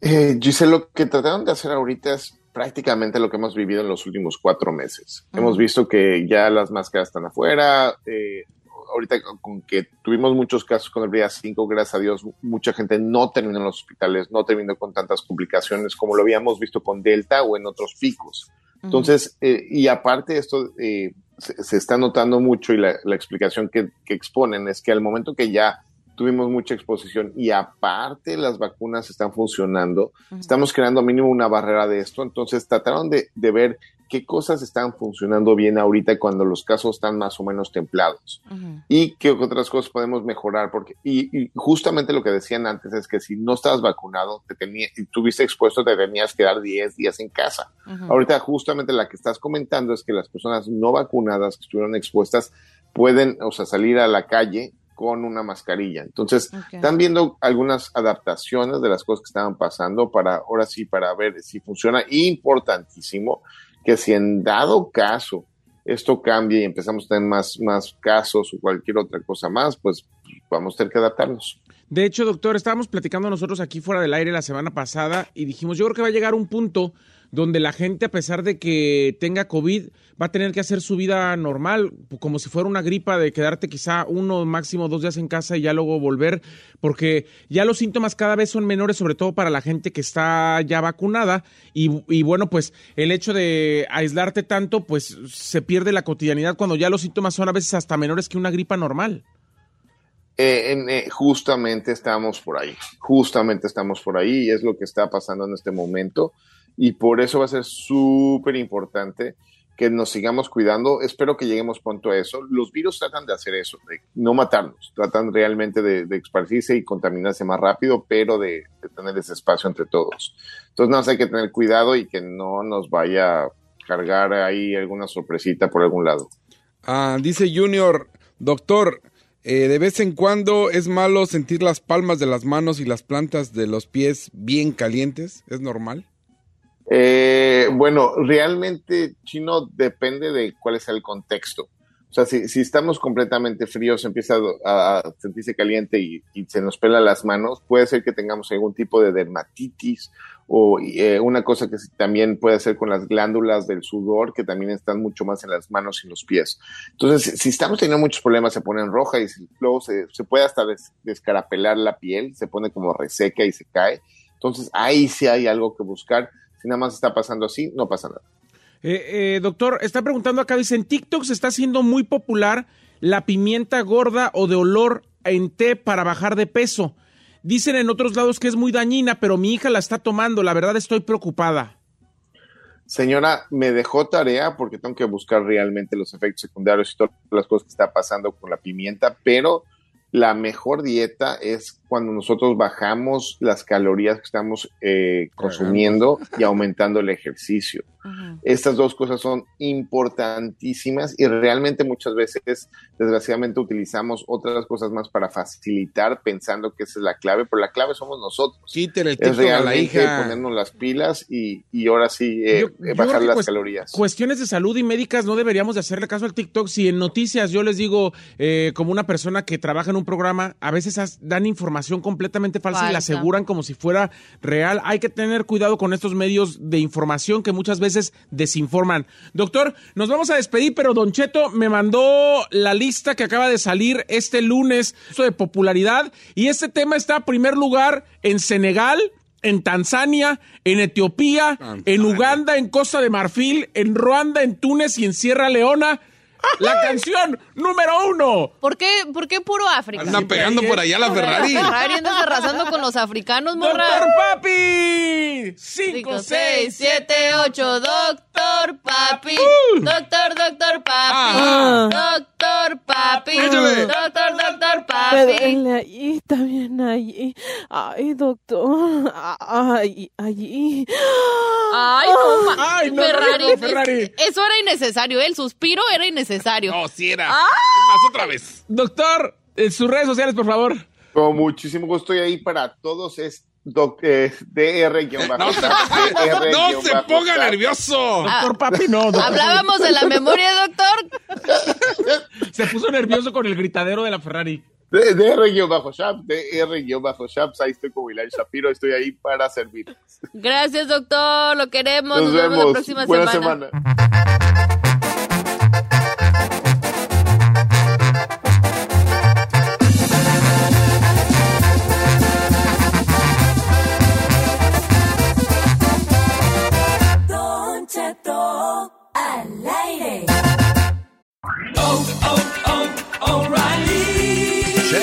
Eh, Giselle, lo que trataron de hacer ahorita es prácticamente lo que hemos vivido en los últimos cuatro meses. Hemos visto que ya las máscaras están afuera. eh, ahorita con- que tuvimos muchos casos con el día 5, gracias a Dios, mucha gente no terminó en los hospitales, no terminó con tantas complicaciones como lo habíamos visto con Delta o en otros picos. Entonces, eh, y aparte esto eh, se, se está notando mucho y la, la explicación que, que exponen es que al momento que ya tuvimos mucha exposición y aparte las vacunas están funcionando, estamos creando mínimo una barrera de esto, entonces trataron de, de ver qué cosas están funcionando bien ahorita cuando los casos están más o menos templados y qué otras cosas podemos mejorar, porque y, y justamente lo que decían antes es que si no estabas vacunado te tenía, y tuviste expuesto, te tenías que dar 10 días en casa. Ahorita justamente la que estás comentando es que las personas no vacunadas que estuvieron expuestas pueden, o sea, salir a la calle con una mascarilla. Entonces, están viendo algunas adaptaciones de las cosas que estaban pasando para, ahora sí, para ver si funciona. Importantísimo que si en dado caso esto cambia y empezamos a tener más, más casos o cualquier otra cosa más, pues vamos a tener que adaptarnos. De hecho, doctor, estábamos platicando nosotros aquí fuera del aire la semana pasada y dijimos, yo creo que va a llegar un punto donde la gente, a pesar de que tenga COVID, va a tener que hacer su vida normal, como si fuera una gripa de quedarte quizá uno, máximo dos días en casa y ya luego volver, porque ya los síntomas cada vez son menores, sobre todo para la gente que está ya vacunada y, bueno, pues el hecho de aislarte tanto, pues se pierde la cotidianidad cuando ya los síntomas son a veces hasta menores que una gripa normal. Eh, eh, justamente estamos por ahí, justamente estamos por ahí y es lo que está pasando en este momento y por eso va a ser súper importante que nos sigamos cuidando. Espero que lleguemos pronto a eso. Los virus tratan de hacer eso, de no matarnos, tratan realmente de, de esparcirse y contaminarse más rápido, pero de, tener ese espacio entre todos. Entonces, más hay que tener cuidado y que no nos vaya a cargar ahí alguna sorpresita por algún lado. Ah, dice Junior, doctor, eh, de vez en cuando es malo sentir las palmas de las manos y las plantas de los pies bien calientes. ¿Es normal? Eh, bueno, realmente, chino, depende de cuál es el contexto. O sea, si, estamos completamente fríos, empieza a, sentirse caliente y, se nos pela las manos, puede ser que tengamos algún tipo de dermatitis o eh, una cosa que también puede ser con las glándulas del sudor, que también están mucho más en las manos y en los pies. Entonces, si, estamos teniendo muchos problemas, se ponen roja y luego se, se puede hasta des- descarapelar la piel, se pone como reseca y se cae. Entonces, ahí sí hay algo que buscar. Si nada más está pasando así, no pasa nada. Eh, eh, doctor, está preguntando acá, dice, en TikTok se está haciendo muy popular la pimienta gorda o de olor en té para bajar de peso. Dicen en otros lados que es muy dañina, pero mi hija la está tomando. La verdad estoy preocupada. Señora, me dejó tarea porque tengo que buscar realmente los efectos secundarios y todas las cosas que está pasando con la pimienta, pero la mejor dieta es cuando nosotros bajamos las calorías que estamos eh, consumiendo y aumentando el ejercicio. Estas dos cosas son importantísimas y realmente muchas veces, desgraciadamente, utilizamos otras cosas más para facilitar pensando que esa es la clave, pero la clave somos nosotros. Quítele el Es TikTok a la realmente hija. ponernos las pilas y, y ahora sí eh, Yo- yo bajar las cuest- calorías. Cuestiones de salud y médicas no deberíamos de hacerle caso al TikTok. Si en noticias yo les digo, eh, como una persona que trabaja en un programa, a veces dan información completamente falsa, y la aseguran como si fuera real. Hay que tener cuidado con estos medios de información que muchas veces desinforman. Doctor, nos vamos a despedir, pero Don Cheto me mandó la lista que acaba de salir este lunes de popularidad y este tema está a primer lugar en Senegal, en Tanzania, en Etiopía, en Uganda, en Costa de Marfil, en Ruanda, en Túnez y en Sierra Leona. La canción número uno. ¿Por qué, ¿Por qué puro África? Anda pegando por allá la Ferrari. Ferrari andas arrasando con los africanos, morra. ¡Doctor Papi! 5, 5, 6, 7, 8, doctor papi. Uh. Doctor, doctor papi. Ah. Doctor papi. Doctor, doctor Me papi. duele allí, está bien allí. Ay, doctor. Ay, allí. Ay, no, Ay, no, Ferrari, no, Ferrari. Eso era innecesario, el suspiro era innecesario. No, si era. Ah. Más, otra vez. Doctor, eh, sus redes sociales, por favor. Con muchísimo gusto estoy ahí para todos. Es doc, eh, DR No, se- DR no se ponga nervioso. Ah. Doctor Papi, no. doctor. Hablábamos de la memoria, doctor. [LAUGHS] Se puso nervioso con el gritadero de la Ferrari. D- DR guion bajo Shap, DR guion bajo Shaps. Ahí estoy con William Shapiro. Estoy ahí para servir. Gracias, doctor. Lo queremos. Nos, Nos vemos la próxima Buena semana. semana.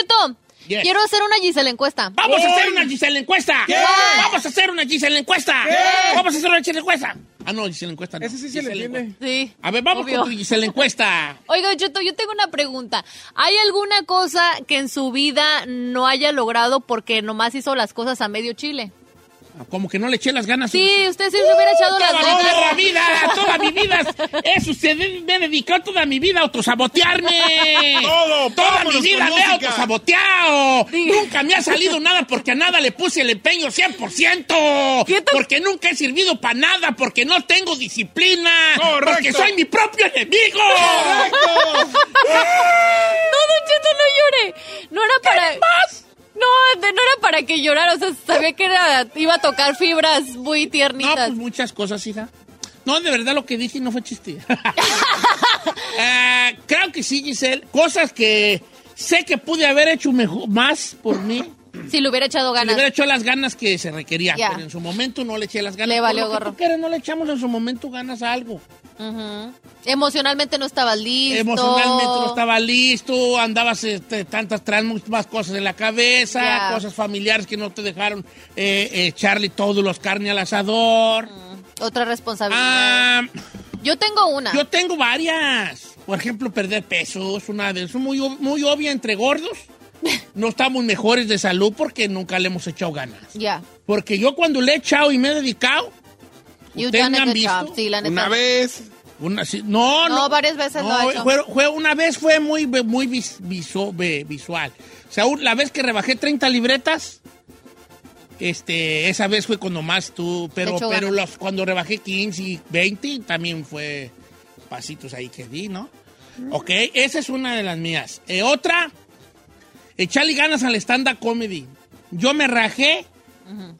Cheto. Yes. Quiero hacer una Gisela encuesta. ¡Vamos a hacer una Gisela encuesta! ¿Qué? ¡Vamos a hacer una Gisela encuesta! ¿Qué? ¡Vamos a hacer una Gisela encuesta! Ah, no, Gisela encuesta no. Ese sí se le entiende. Sí. A ver, vamos Obvio. con tu Gisela encuesta. [LAUGHS] Oiga, Cheto, yo tengo una pregunta. ¿Hay alguna cosa que en su vida no haya logrado porque nomás hizo las cosas a medio chile? Como que no le eché las ganas. Sí, usted sí se hubiera echado las Toda ganas. la vida, toda mi vida. Eso, usted me he dedicado toda mi vida a autosabotearme. [LAUGHS] Todo, Toda mi vida me he autosaboteado. Sí. Nunca me ha salido nada porque a nada le puse el empeño 100%. ¿Qué te- Porque nunca he servido para nada, porque no tengo disciplina. Correcto. Porque soy mi propio enemigo. [LAUGHS] No, Don Cheto, no llore. No era para... No, no era para que llorara, o sea, sabía que era, iba a tocar fibras muy No, tiernitas. pues muchas cosas, hija. No, de verdad lo que dije no fue chiste. [LAUGHS] [LAUGHS] Ah, creo que sí, Giselle. Cosas que sé que pude haber hecho mejor, más por mí. Si le hubiera echado Si le ganas. hubiera hecho las ganas que se requerían, Ya. pero en su momento no le eché las ganas. Le valió gorro. quieras, no le echamos en su momento ganas a algo. Ujú. Emocionalmente no estaba listo. Emocionalmente no estaba listo, andabas este, tantas, traes más cosas en la cabeza, Ya. cosas familiares que no te dejaron eh, echarle todos los carne al asador. Otra responsabilidad. Ah, Yo tengo una. yo tengo varias. Por ejemplo, perder peso es una de muy, muy obvia entre gordos. No estamos mejores de salud porque nunca le hemos echado ganas. Ya. Porque yo cuando le he echado y me he dedicado, You ¿Ustedes done me a han good visto? job. Sí, la neta. Una vez. una, sí- no, no, No, varias veces lo ha hecho. fue, fue- una vez fue muy, muy vis- visu- ve- visual. O sea, la vez que rebajé 30 libretas, este, esa vez fue cuando más tú, pero, pero los, cuando rebajé 15 y 20 también fue pasitos ahí que di, ¿no? Ok, esa es una de las mías. Eh, otra, echarle ganas al stand-up comedy. Yo me rajé,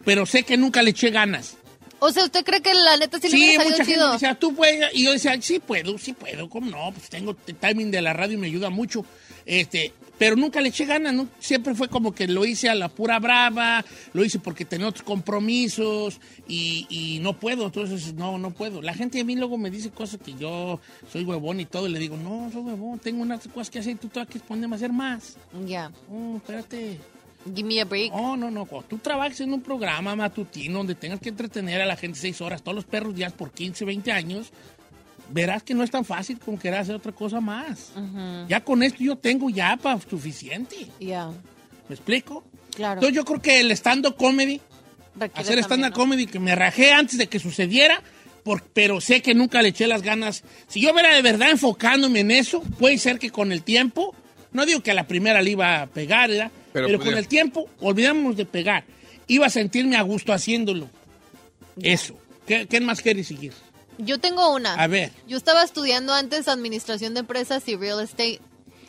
pero sé que nunca le eché ganas. O sea, ¿usted cree que la neta sí, le Sí, hubiera mucha salido gente chido? decía, tú puedes. Y yo decía, sí puedo, sí puedo, ¿cómo no? Pues tengo el timing de la radio y me ayuda mucho. Este, pero nunca le eché ganas, ¿no? Siempre fue como que lo hice a la pura brava, lo hice porque tenía otros compromisos y, y no puedo, entonces no, no puedo. La gente a mí luego me dice cosas que yo soy huevón y todo, y le digo, no, soy huevón, tengo unas cosas que hacer y tú te vas a ponerme a hacer más. Ya. Oh, espérate. Give me a break. Oh, no, no. Cuando tú trabajes en un programa matutino donde tengas que entretener a la gente seis horas, todos los perros días por 15, 20 años, verás que no es tan fácil como querer hacer otra cosa más. Ya con esto yo tengo ya para suficiente. Ya. ¿Me explico? Claro. Entonces yo creo que el stand-up comedy, Requiere hacer stand-up ¿no? comedy, que me rajé antes de que sucediera, por- pero sé que nunca le eché las ganas. Si yo hubiera de verdad enfocándome en eso, puede ser que con el tiempo, no digo que a la primera le iba a pegar, ¿verdad? Pero, Pero con el tiempo, olvidamos de pegar. Iba a sentirme a gusto haciéndolo. Eso. ¿Qué, qué más quieres seguir? Yo tengo una. A ver. Yo estaba estudiando antes administración de empresas y real estate.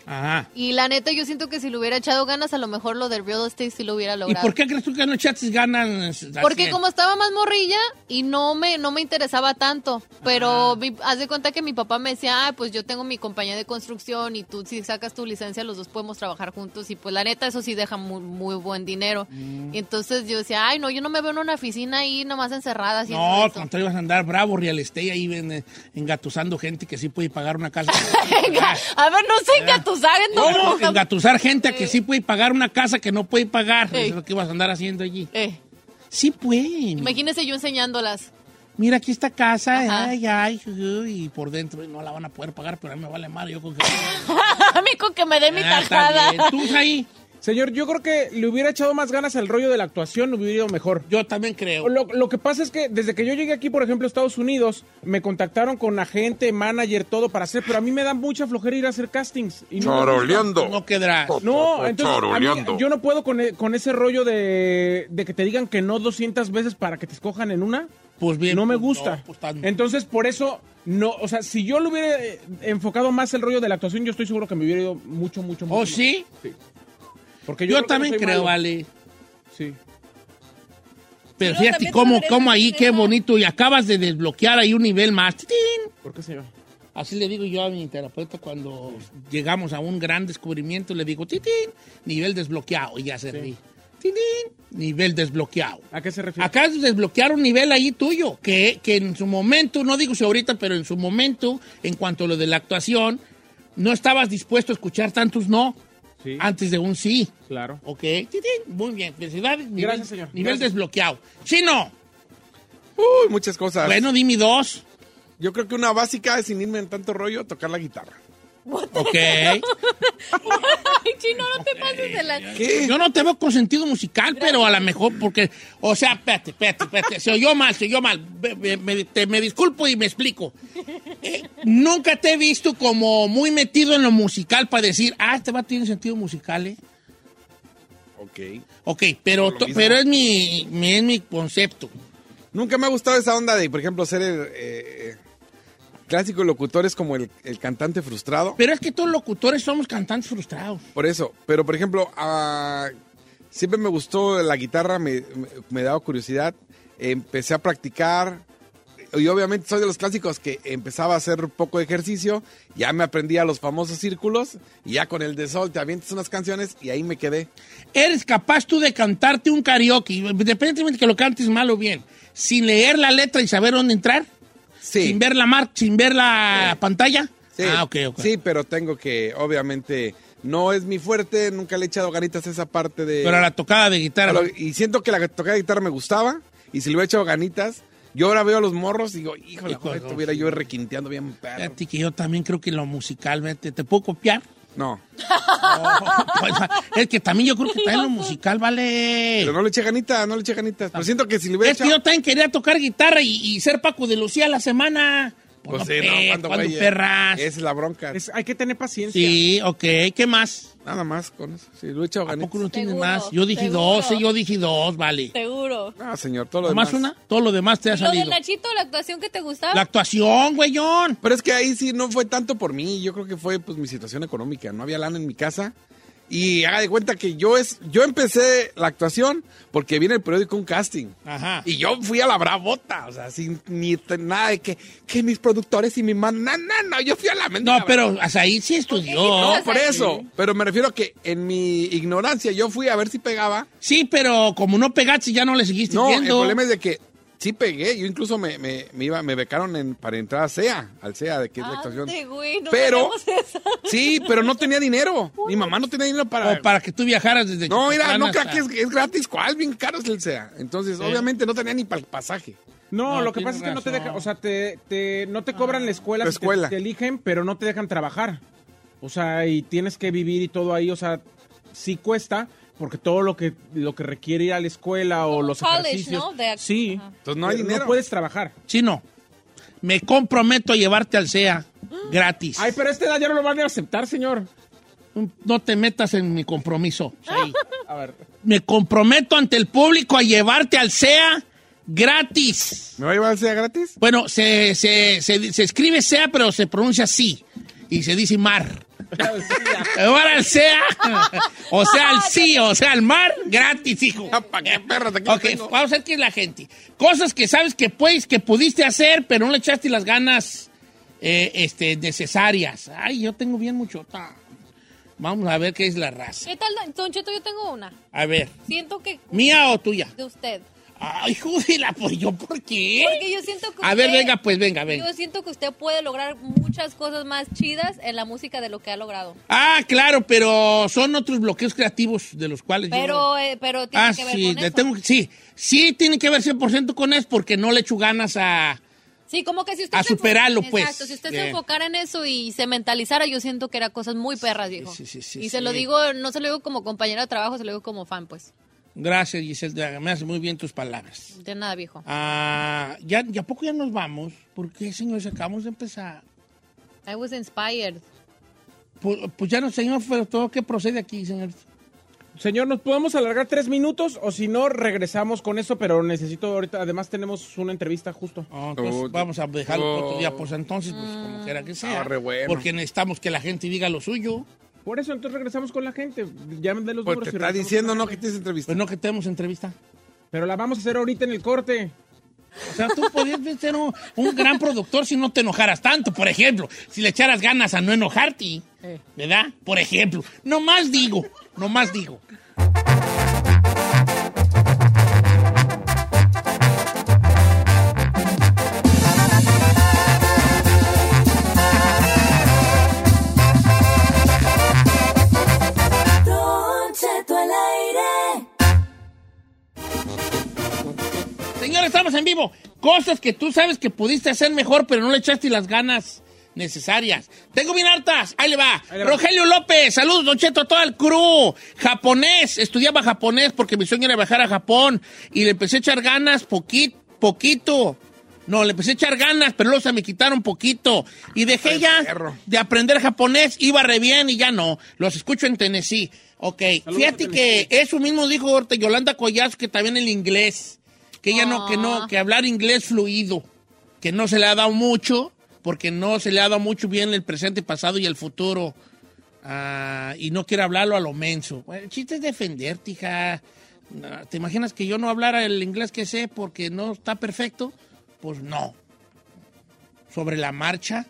Ajá. Y la neta, yo siento que si le hubiera echado ganas, a lo mejor lo del real estate sí lo hubiera ¿Y logrado. por qué crees tú que no echaste ganas? Porque como estaba más morrilla y no me, no me interesaba tanto, pero vi- haz de cuenta que mi papá me decía, ah, pues yo tengo mi compañía de construcción y tú si sacas tu licencia los dos podemos trabajar juntos y pues la neta eso sí deja muy, muy buen dinero. Mm. Y entonces yo decía, ay no, yo no me veo en una oficina ahí nomás encerrada No, al eso". contrario, vas a andar bravo, real estate, ahí ven, eh, engatusando gente que sí puede pagar una casa. [LAUGHS] A ver, no sé engatusar, ¿Cómo? no, Engatusar gente a que sí puede pagar una casa que no puede pagar. Ey. Eso es lo que vas a andar haciendo allí. Eh, Sí pueden. imagínese yo enseñándolas. Mira, aquí esta casa, Ajá. ay, ay, y por dentro no la van a poder pagar, pero a mí me vale madre, yo con que... [LAUGHS] A mí con que me dé mi Ah, tajada. Tú, ahí, Señor, yo creo que le hubiera echado más ganas al rollo de la actuación, hubiera ido mejor. yo también creo. Lo, lo que pasa es que desde que yo llegué aquí, por ejemplo, a Estados Unidos, me contactaron con agente, manager, todo para hacer, pero a mí me da mucha flojera ir a hacer castings. Y no, gusta. No quedará. No, entonces a mí- yo no puedo con, e- con ese rollo de, de que te digan que no 200 veces para que te escojan en una. Pues bien. no me pues, gusta. no, pues, tan- Entonces, por eso, no, o sea, si yo le hubiera eh, enfocado más el rollo de la actuación, yo estoy seguro que me hubiera ido mucho, mucho, mucho. ¿Oh, más. sí? Porque Yo, no también creo, malo. vale. Sí. Pero fíjate cómo, cómo ahí, qué bonito, y acabas de desbloquear ahí un nivel más. ¡Titín! ¿Por qué, señor? Así le digo yo a mi terapeuta cuando llegamos a un gran descubrimiento, le digo, titín, nivel desbloqueado, y ya se ríe. Titín, nivel desbloqueado. ¿A qué se refiere? Acabas de desbloquear un nivel ahí tuyo, que, que en su momento, no digo si ahorita, pero en su momento, en cuanto a lo de la actuación, no estabas dispuesto a escuchar tantos no Sí, antes de un sí. claro. Ok, muy bien, felicidades. Nivel, Gracias, señor. Nivel Gracias. desbloqueado. Chino, Uy, muchas cosas. bueno, dime dos. Yo creo que una básica es sin irme en tanto rollo, tocar la guitarra. Ok. [LAUGHS] Ay, chino, no te pases de la... ¿Qué? Yo no te veo con sentido musical, pero a lo mejor porque, o sea, espérate, espérate, espérate, se oyó mal, se oyó mal. Me, te- me disculpo y me explico. Eh, nunca te he visto como muy metido en lo musical para decir, ah, este va tiene sentido musical, ¿eh? Ok. Ok, pero, pero es mi, mi- es mi concepto. Nunca me ha gustado esa onda de, por ejemplo, ser el eh, clásico locutor es como el, el cantante frustrado. Pero es que todos los locutores somos cantantes frustrados. Por eso. Pero, por ejemplo, ah, siempre me gustó la guitarra, me, me, me daba curiosidad. Empecé a practicar. Y obviamente soy de los clásicos que empezaba a hacer poco de ejercicio. Ya me aprendí a los famosos círculos. Y ya con el de sol te avientas unas canciones y ahí me quedé. ¿Eres capaz tú de cantarte un karaoke, independientemente que lo cantes mal o bien, sin leer la letra y saber dónde entrar? Sí. ¿Sin ver la mar sin ver la pantalla? Sí, Ah, ok, ok. Sí, pero tengo que, obviamente, no es mi fuerte, nunca le he echado ganitas a esa parte de... Pero a la tocada de guitarra. Lo- Y siento que la tocada de guitarra me gustaba, y si le hubiera echado ganitas, yo ahora veo a los morros y digo, híjole, ojalá estuviera yo requinteando bien perro. Fíjate que yo también creo que lo musicalmente. ¿Te puedo copiar? No, [LAUGHS] Pues, es que también yo creo que también lo musical vale. pero no le eché ganitas, no le eché ganitas. Pero siento que si le hubiera Es que yo también quería tocar guitarra y, y ser Paco de Lucía a la semana. Pues sí, no, ¿cuándo, ¿cuándo, güey? perras? Esa es la bronca. Es- hay que tener paciencia. Sí, ok. ¿Qué más? Nada más con eso. Si le he echado ¿A ganitas. poco no tienes más? Yo dije seguro. dos, sí, yo dije dos, vale. Seguro. No, señor, todo lo ¿Nomás demás. una? Todo lo demás te ha ¿Y lo de salido. Nachito, la actuación que te gustaba? La actuación, güeyón. Pero es que ahí sí no fue tanto por mí, yo creo que fue pues mi situación económica, no había lana en mi casa. Y haga de cuenta que yo es yo empecé la actuación porque viene el periódico un casting. Ajá. Y yo fui a la bravota, o sea, sin ni nada de que, que mis productores y mi man, no, no, no, yo fui a la mendiga No, pero hasta ahí sí estudió. No, por eso. Pero me refiero a que en mi ignorancia yo fui a ver si pegaba. Sí, pero como no pegaste, ya no le seguiste No, el viendo. problema es de que sí pegué. Yo incluso me, me, me iba, me becaron en- para entrar a CEA, al CEA, de que es la actuación. Ande, güey, no Pero-. Sí, pero no tenía dinero. Mi mamá no tenía dinero para. O para que tú viajaras desde No, mira, no hasta- creas que es, es gratis. ¿Cuál? Bien caro es el SEA. Entonces, Sí. obviamente no tenía ni para el pasaje. No, No, lo que pasa es que no te dejan, o sea, te, te- no te cobran la escuela, La te- escuela. Te, eligen, pero no te dejan trabajar. O sea, y tienes que vivir y todo ahí, o sea, sí cuesta, porque todo lo que lo que requiere ir a la escuela o Como los college, ejercicios. ¿no? De- sí. Ajá. Entonces no hay Pero dinero. No puedes trabajar. Chino, me comprometo a llevarte al CEA gratis. Ay, pero edad ya no lo van a aceptar, señor. no te metas en mi compromiso. Ahí. [LAUGHS] A ver. Me comprometo ante el público a llevarte al SEA gratis. ¿Me va a llevar al SEA gratis? Bueno, se, se, se, se escribe SEA, pero se pronuncia así. Y se dice mar. Ahora SEA. o sea, al sí, o sea, al mar, gratis, hijo. ¿Para qué perras? Aquí Ok, tengo. vamos a ver qué es la gente. Cosas que sabes que puedes, que pudiste hacer, pero no le echaste las ganas eh, este, necesarias. Ay, yo tengo bien muchota. Vamos a ver qué es la raza. ¿Qué tal, Don Cheto? Yo tengo una. A ver, Siento que... ¿mía o tuya? De usted. Ay, júdela, pues yo, ¿por qué? Porque yo siento que A ver, usted- venga, pues venga, venga. Yo siento que usted puede lograr muchas cosas más chidas en la música de lo que ha logrado. Ah, claro, pero son otros bloqueos creativos de los cuales yo... Pero, eh, pero tiene Ah, que ver sí, con le eso. tengo, sí, sí tiene que ver 100% con eso porque no le echo ganas a... Sí, como que si usted A superarlo, pues. Exacto, si usted se Bien. enfocara en eso y se mentalizara, yo siento que era cosas muy perras, viejo. sí, sí, sí, y se sí. lo digo, no se lo digo como compañero de trabajo, se lo digo como fan, pues. Gracias, Giselle, me hace muy bien tus palabras. De nada, viejo. Ah, ya, ya poco ya nos vamos. ¿Por qué, señores? Acabamos de empezar. I was inspired. Pues, pues ya no, señor, pero todo que procede aquí, señor. Señor, ¿nos podemos alargar tres minutos? O si no, regresamos con eso, pero necesito ahorita, además tenemos una entrevista justo. Ah, entonces Oh, vamos a dejarlo oh. otro día, pues entonces, pues como quiera que sea. Ah, re bueno. Porque necesitamos que la gente diga lo suyo. Por eso, entonces regresamos con la gente. Llamen de los Pues números te está diciendo, ¿no? Que tienes entrevista. Pues no que tenemos entrevista. Pero la vamos a hacer ahorita en el corte. O sea, tú podías ser un, un gran productor si no te enojaras tanto, por ejemplo. Si le echaras ganas a no enojarte, ¿verdad? Por ejemplo. No más digo, no más digo. Estamos en vivo. Cosas que tú sabes que pudiste hacer mejor, pero no le echaste las ganas necesarias. Tengo bien hartas. Ahí le va. Ahí le va. Rogelio López, saludos, Don Cheto, a todo el crew. Japonés, estudiaba japonés porque mi sueño era viajar a Japón y le empecé a echar ganas poquito, poquito. No, le empecé a echar ganas, pero luego se me quitaron poquito. Y dejé ya perro. de aprender japonés, iba re bien y ya no. Los escucho en Tennessee. Ok, fíjate que eso mismo dijo Yolanda Collazo, que también el inglés. Que ella no, que no, que hablar inglés fluido, que no se le ha dado mucho, porque no se le ha dado mucho bien el presente, pasado y el futuro. Ah, y no quiere hablarlo a lo menso. Bueno, el chiste es defenderte, hija. ¿Te imaginas que yo no hablara el inglés que sé porque no está perfecto? Pues no. Sobre la marcha.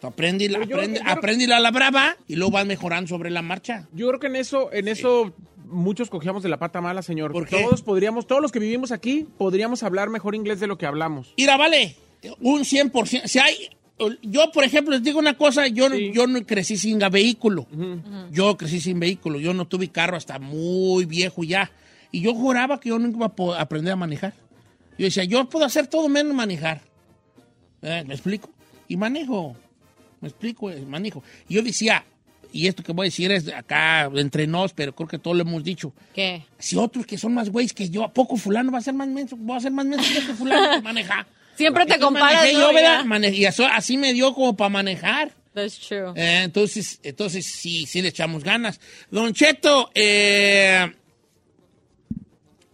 Tú aprende, yo- aprende, aprende a la brava y luego vas mejorando sobre la marcha. Yo creo que en eso, en eso muchos cogíamos de la pata mala, señor. ¿Por qué? Todos podríamos, todos los que vivimos aquí, podríamos hablar mejor inglés de lo que hablamos. Mira, vale, un 100%. Si hay, yo, por ejemplo, les digo una cosa, yo, Sí. yo no crecí sin vehículo. Yo crecí sin vehículo, yo no tuve carro hasta muy viejo ya. Y yo juraba que yo nunca iba a aprender a manejar. Yo decía, yo puedo hacer todo menos manejar. Eh, ¿Me explico? Y manejo. ¿Me explico? Eh, Manejo. Y yo decía, y esto que voy a decir es acá entre nos, pero creo que todos lo hemos dicho. ¿Qué? Si otros que son más güeyes que yo, ¿a poco fulano va a ser más menso? Voy a ser más menso que este fulano que maneja. [LAUGHS] Siempre te comparas, y así me dio como para manejar. That's true. Eh, entonces, entonces sí, sí le echamos ganas. Don Cheto, eh,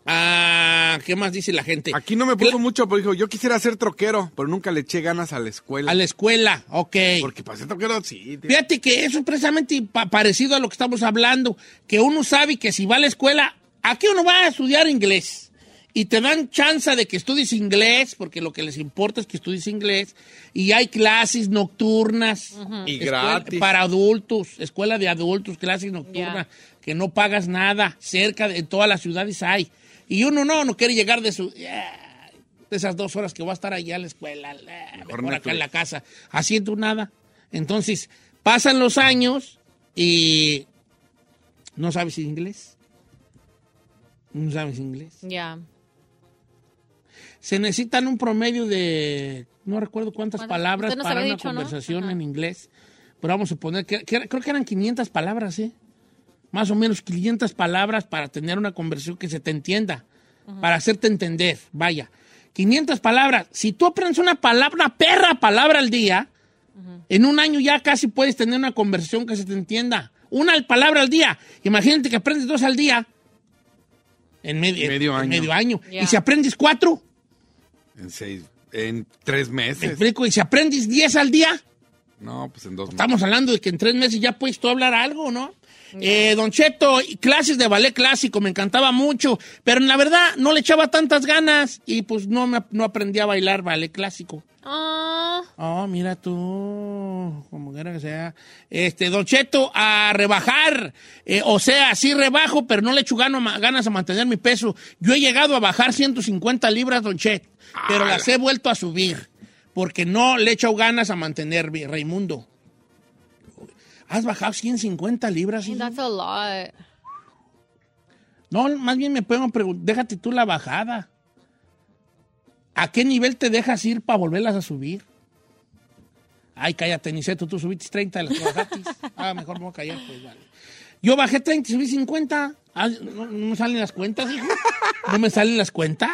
ah, ¿qué más dice la gente? Aquí no me puso mucho, pero dijo, yo quisiera ser troquero, pero nunca le eché ganas a la escuela. A la escuela, ok. Porque para ser troquero, sí. tío. Fíjate que eso es precisamente pa- parecido a lo que estamos hablando, que uno sabe que si va a la escuela, aquí uno va a estudiar inglés y te dan chance de que estudies inglés, porque lo que les importa es que estudies inglés, y hay clases nocturnas. Y gratis. Para adultos, escuela de adultos, clases nocturnas, que no pagas nada, cerca de en todas las ciudades hay. Y uno no, no quiere llegar de su... "Ah, de esas dos horas que va a estar allá en la escuela, mejor acá en la casa, haciendo nada. Entonces, pasan los años y no sabes inglés. No sabes inglés. Ya. Se necesitan un promedio de, no recuerdo cuántas palabras para una conversación en inglés. Pero vamos a suponer que, creo que eran 500 palabras, ¿eh? Más o menos 500 palabras para tener una conversación que se te entienda, para hacerte entender, vaya. 500 palabras. Si tú aprendes una palabra, una perra palabra al día, en un año ya casi puedes tener una conversación que se te entienda. una palabra al día. Imagínate que aprendes dos al día. En medio, Medio en año. medio año. Y si aprendes cuatro, En seis, en tres ¿me meses. explico? Y si aprendes diez al día, No, pues en dos meses. estamos hablando de que en tres meses ya puedes tú hablar algo, ¿no? Eh, don Cheto, clases de ballet clásico, me encantaba mucho, pero la verdad no le echaba tantas ganas y pues no, me, no aprendí a bailar ballet clásico. Ah, Oh, mira tú, como quiera que sea. Este, Don Cheto, a rebajar. Eh, o sea, sí rebajo, pero no le echo gano- ganas a mantener mi peso. Yo he llegado a bajar 150 libras, Don Chet, pero las he vuelto a subir. Porque no le echo ganas a mantener mi Raimundo. ¿Has bajado 150 libras? hijo? that's a lot. No, más bien me puedo preguntar, déjate tú la bajada. ¿A qué nivel te dejas ir para volverlas a subir? Ay, cállate, Niceto, tú subiste 30 de las que bajaste. Ah, mejor me voy a callar, pues vale. Yo bajé 30 y subí 50. Ah, ¿no, no me salen las cuentas, hijo? ¿No me salen las cuentas?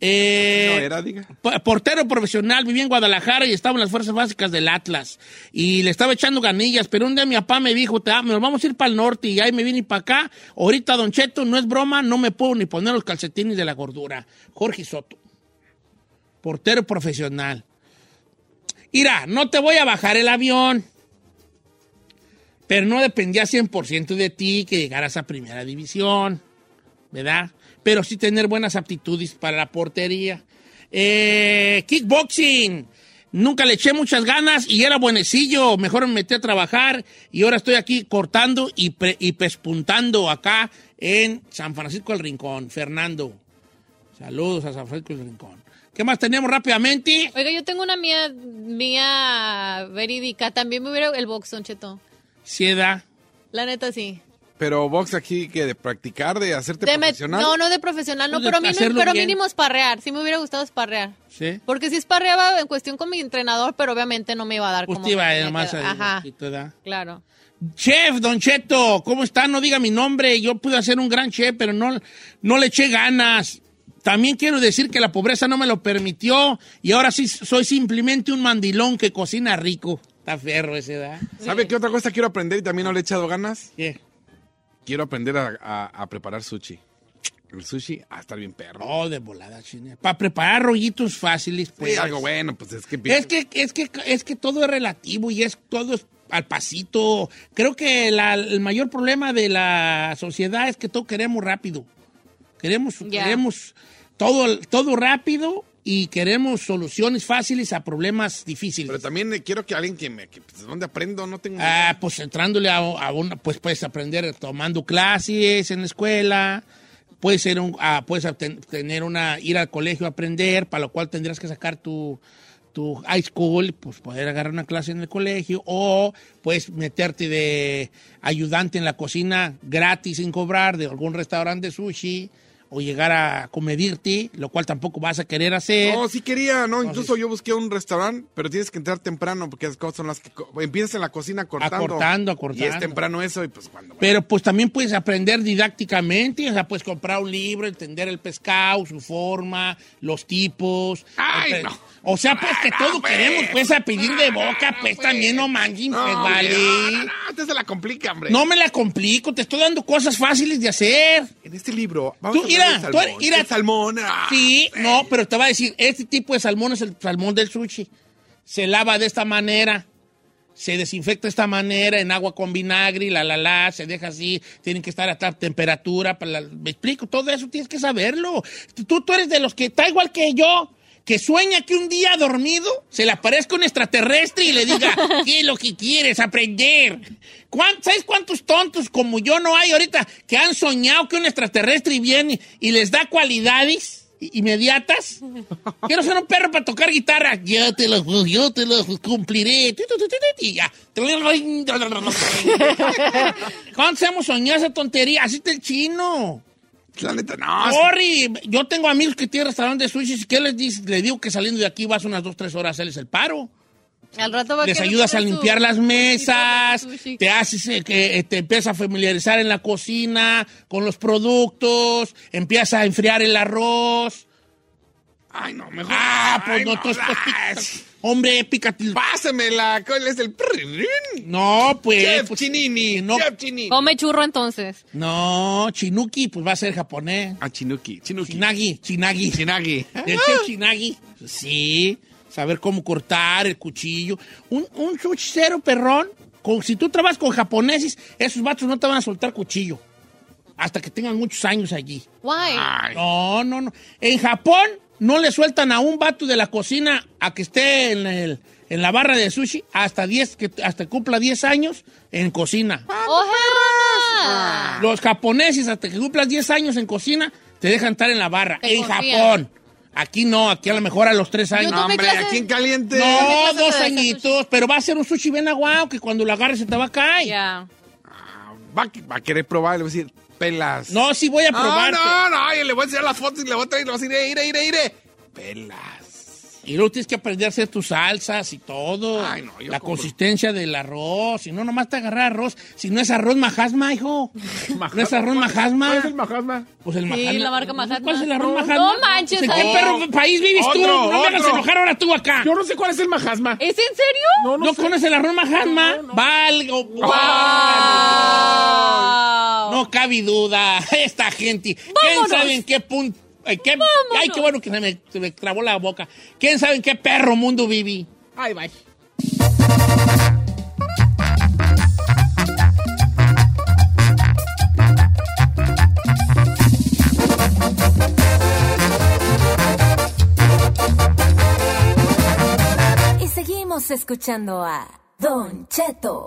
Eh, No era, diga. po- Portero profesional, viví en Guadalajara y estaba en las fuerzas básicas del Atlas. Y le estaba echando ganillas, pero un día mi papá me dijo, "Te- nos vamos a ir para el norte y ahí me vine para acá. Ahorita, Don Cheto, no es broma, no me puedo ni poner los calcetines de la gordura. Jorge Soto, portero profesional. Mira, no te voy a bajar el avión, pero no dependía 100% de ti que llegaras a primera división, ¿verdad? Pero sí tener buenas aptitudes para la portería. Eh, kickboxing. Nunca le eché muchas ganas y era buenecillo. Mejor me metí a trabajar y ahora estoy aquí cortando y, pre- y pespuntando acá en San Francisco del Rincón. Fernando. Saludos a San Francisco del Rincón. ¿Qué más tenemos rápidamente? Oiga, yo tengo una mía, mía verídica. También me hubiera el box, Don Cheto. Cieda. La neta, sí. Pero box aquí que de practicar, de hacerte De profesional. no, no de profesional, no, Pues pero, mínimo, pero bien. mínimo esparrear. Sí me hubiera gustado esparrear. ¿Sí? Porque sí esparreaba en cuestión con mi entrenador, pero obviamente no me iba a dar Pues como iba nomás que a. Ajá, ¿verdad? claro. Chef, Don Cheto, ¿cómo está? No diga mi nombre. Yo pude hacer un gran chef, pero no, no le eché ganas. También quiero decir que la pobreza no me lo permitió y ahora sí soy simplemente un mandilón que cocina rico. Está ferro ese, ¿verdad? ¿Sabe qué otra cosa quiero aprender y también no le he echado ganas? ¿Qué? Quiero aprender a, a- a preparar sushi. El sushi, a estar bien perro. Oh, de volada, chine. Para preparar rollitos fáciles, pues. Sí, algo bueno, pues es que... Es que, es que, es que todo es relativo y es todo es al pasito. Creo que la- el mayor problema de la sociedad es que todo queremos rápido. Queremos, queremos todo, todo rápido y queremos soluciones fáciles a problemas difíciles. Pero también eh, quiero que alguien que me... Que, pues, ¿Dónde aprendo? No tengo... Ah, pues entrándole a, a una, pues puedes aprender tomando clases en la escuela, puedes ser un, ah, puedes tener una, ir al colegio a aprender, para lo cual tendrías que sacar tu, tu high school, pues poder agarrar una clase en el colegio, o puedes meterte de ayudante en la cocina gratis sin cobrar de algún restaurante de sushi, o llegar a comedirte, lo cual tampoco vas a querer hacer. No, sí quería, no, incluso yo busqué un restaurante, pero tienes que entrar temprano porque las cosas son las que empiezas en la cocina cortando. Acortando, acortando. Y es temprano eso y pues cuando Pero pues también puedes aprender didácticamente, o sea, puedes comprar un libro, entender el pescado, su forma, los tipos. Ay, no. O sea, pues que todo pues. queremos, pues, a pedir de boca, pues también no pues No, vale. no, no, no, te se la complica, hombre. No me la complico, te estoy dando cosas fáciles de hacer. En este libro vamos Tú, a mira, de tú salmón. mira. Salmón. ah, Sí, no, pero te va a decir, este tipo de salmón es el salmón del sushi. Se lava de esta manera, se desinfecta de esta manera en agua con vinagre, la, la, la, se deja así, tienen que estar a tal temperatura. Para la- me explico, todo eso tienes que saberlo. Tú, tú eres de los que está igual que yo, que sueña que un día dormido se le aparezca un extraterrestre y le diga, [LAUGHS] ¿qué es lo que quieres aprender? ¿Cuán- ¿Sabes cuántos tontos como yo no hay ahorita que han soñado que un extraterrestre viene y les da cualidades inmediatas? Quiero ser un perro para tocar guitarra. Yo te lo, yo te lo cumpliré. Y ya. [LAUGHS] ¿Cuántos hemos soñado esa tontería? Así está el chino. La neta, no. Sorry, yo tengo amigos que tienen restaurante de sushi. ¿Qué les dices? Le digo que saliendo de aquí vas unas dos, tres horas a hacerles el paro. Al rato va a Les ayudas a limpiar las mesas, te haces eh, que eh, te empiezas a familiarizar en la cocina con los productos, empiezas a enfriar el arroz. Ay, no, mejor. Ah, pues Ay, no, Hombre, pícate. Pásemela. ¿Cuál es el No, pues. Chef pues, Chinini. no. Chef Chinini. Come churro entonces. No, Chinuki, pues va a ser japonés. Ah, Chinuki. Chinuki. Chinagi, Chinagi. Chinagi. El chef Chinagi. Sí, saber cómo cortar el cuchillo. Un, un perrón. Con, si tú trabajas con japoneses, esos vatos no te van a soltar cuchillo. Hasta que tengan muchos años allí. Why? Ay. No, no, no. En Japón no le sueltan a un vato de la cocina a que esté en, el- en la barra de sushi hasta 10, que hasta que cumpla 10 años en cocina. ¡Ojera! Los japoneses, hasta que cumplas 10 años en cocina, te dejan estar en la barra. Te en confían. Japón. Aquí no, aquí a lo mejor a los 3 años. No, hombre, clases- aquí en caliente. No, dos añitos, pero va a ser un sushi bien aguado que cuando lo agarres se te va a caer. Ya. Va, a- va a querer probar, le voy a decir, pelas. No, sí voy a probar. No, no, no, le voy a enseñar las fotos y le voy a traer y le voy a decir, ire, ire, ire. Pelas. Y luego tienes que aprender a hacer tus salsas y todo. Ay, no, yo la compro. consistencia del arroz. Si no, nomás te agarrar arroz. Si no es arroz majasma, hijo. ¿No es arroz majasma? ¿Cuál es el majasma? Pues el Sí, majasma. la marca Mahatma. ¿Cuál es el arroz No, majasma? no manches, ¿En qué perro país vives tú? Otro, No me hagas otro. enojar ahora tú acá. Yo no sé cuál es el majasma. ¿Es en serio? No, ¿No, no, sé. conoces el arroz majasma? Valgo. Wow. No cabe duda. [LAUGHS] Esta gente. ¿Quién sabe en qué punto? qué- Ay, qué bueno que se me, se me trabó la boca. ¿Quién sabe en qué perro mundo viví? Ay, bye. Y seguimos escuchando a Don Cheto.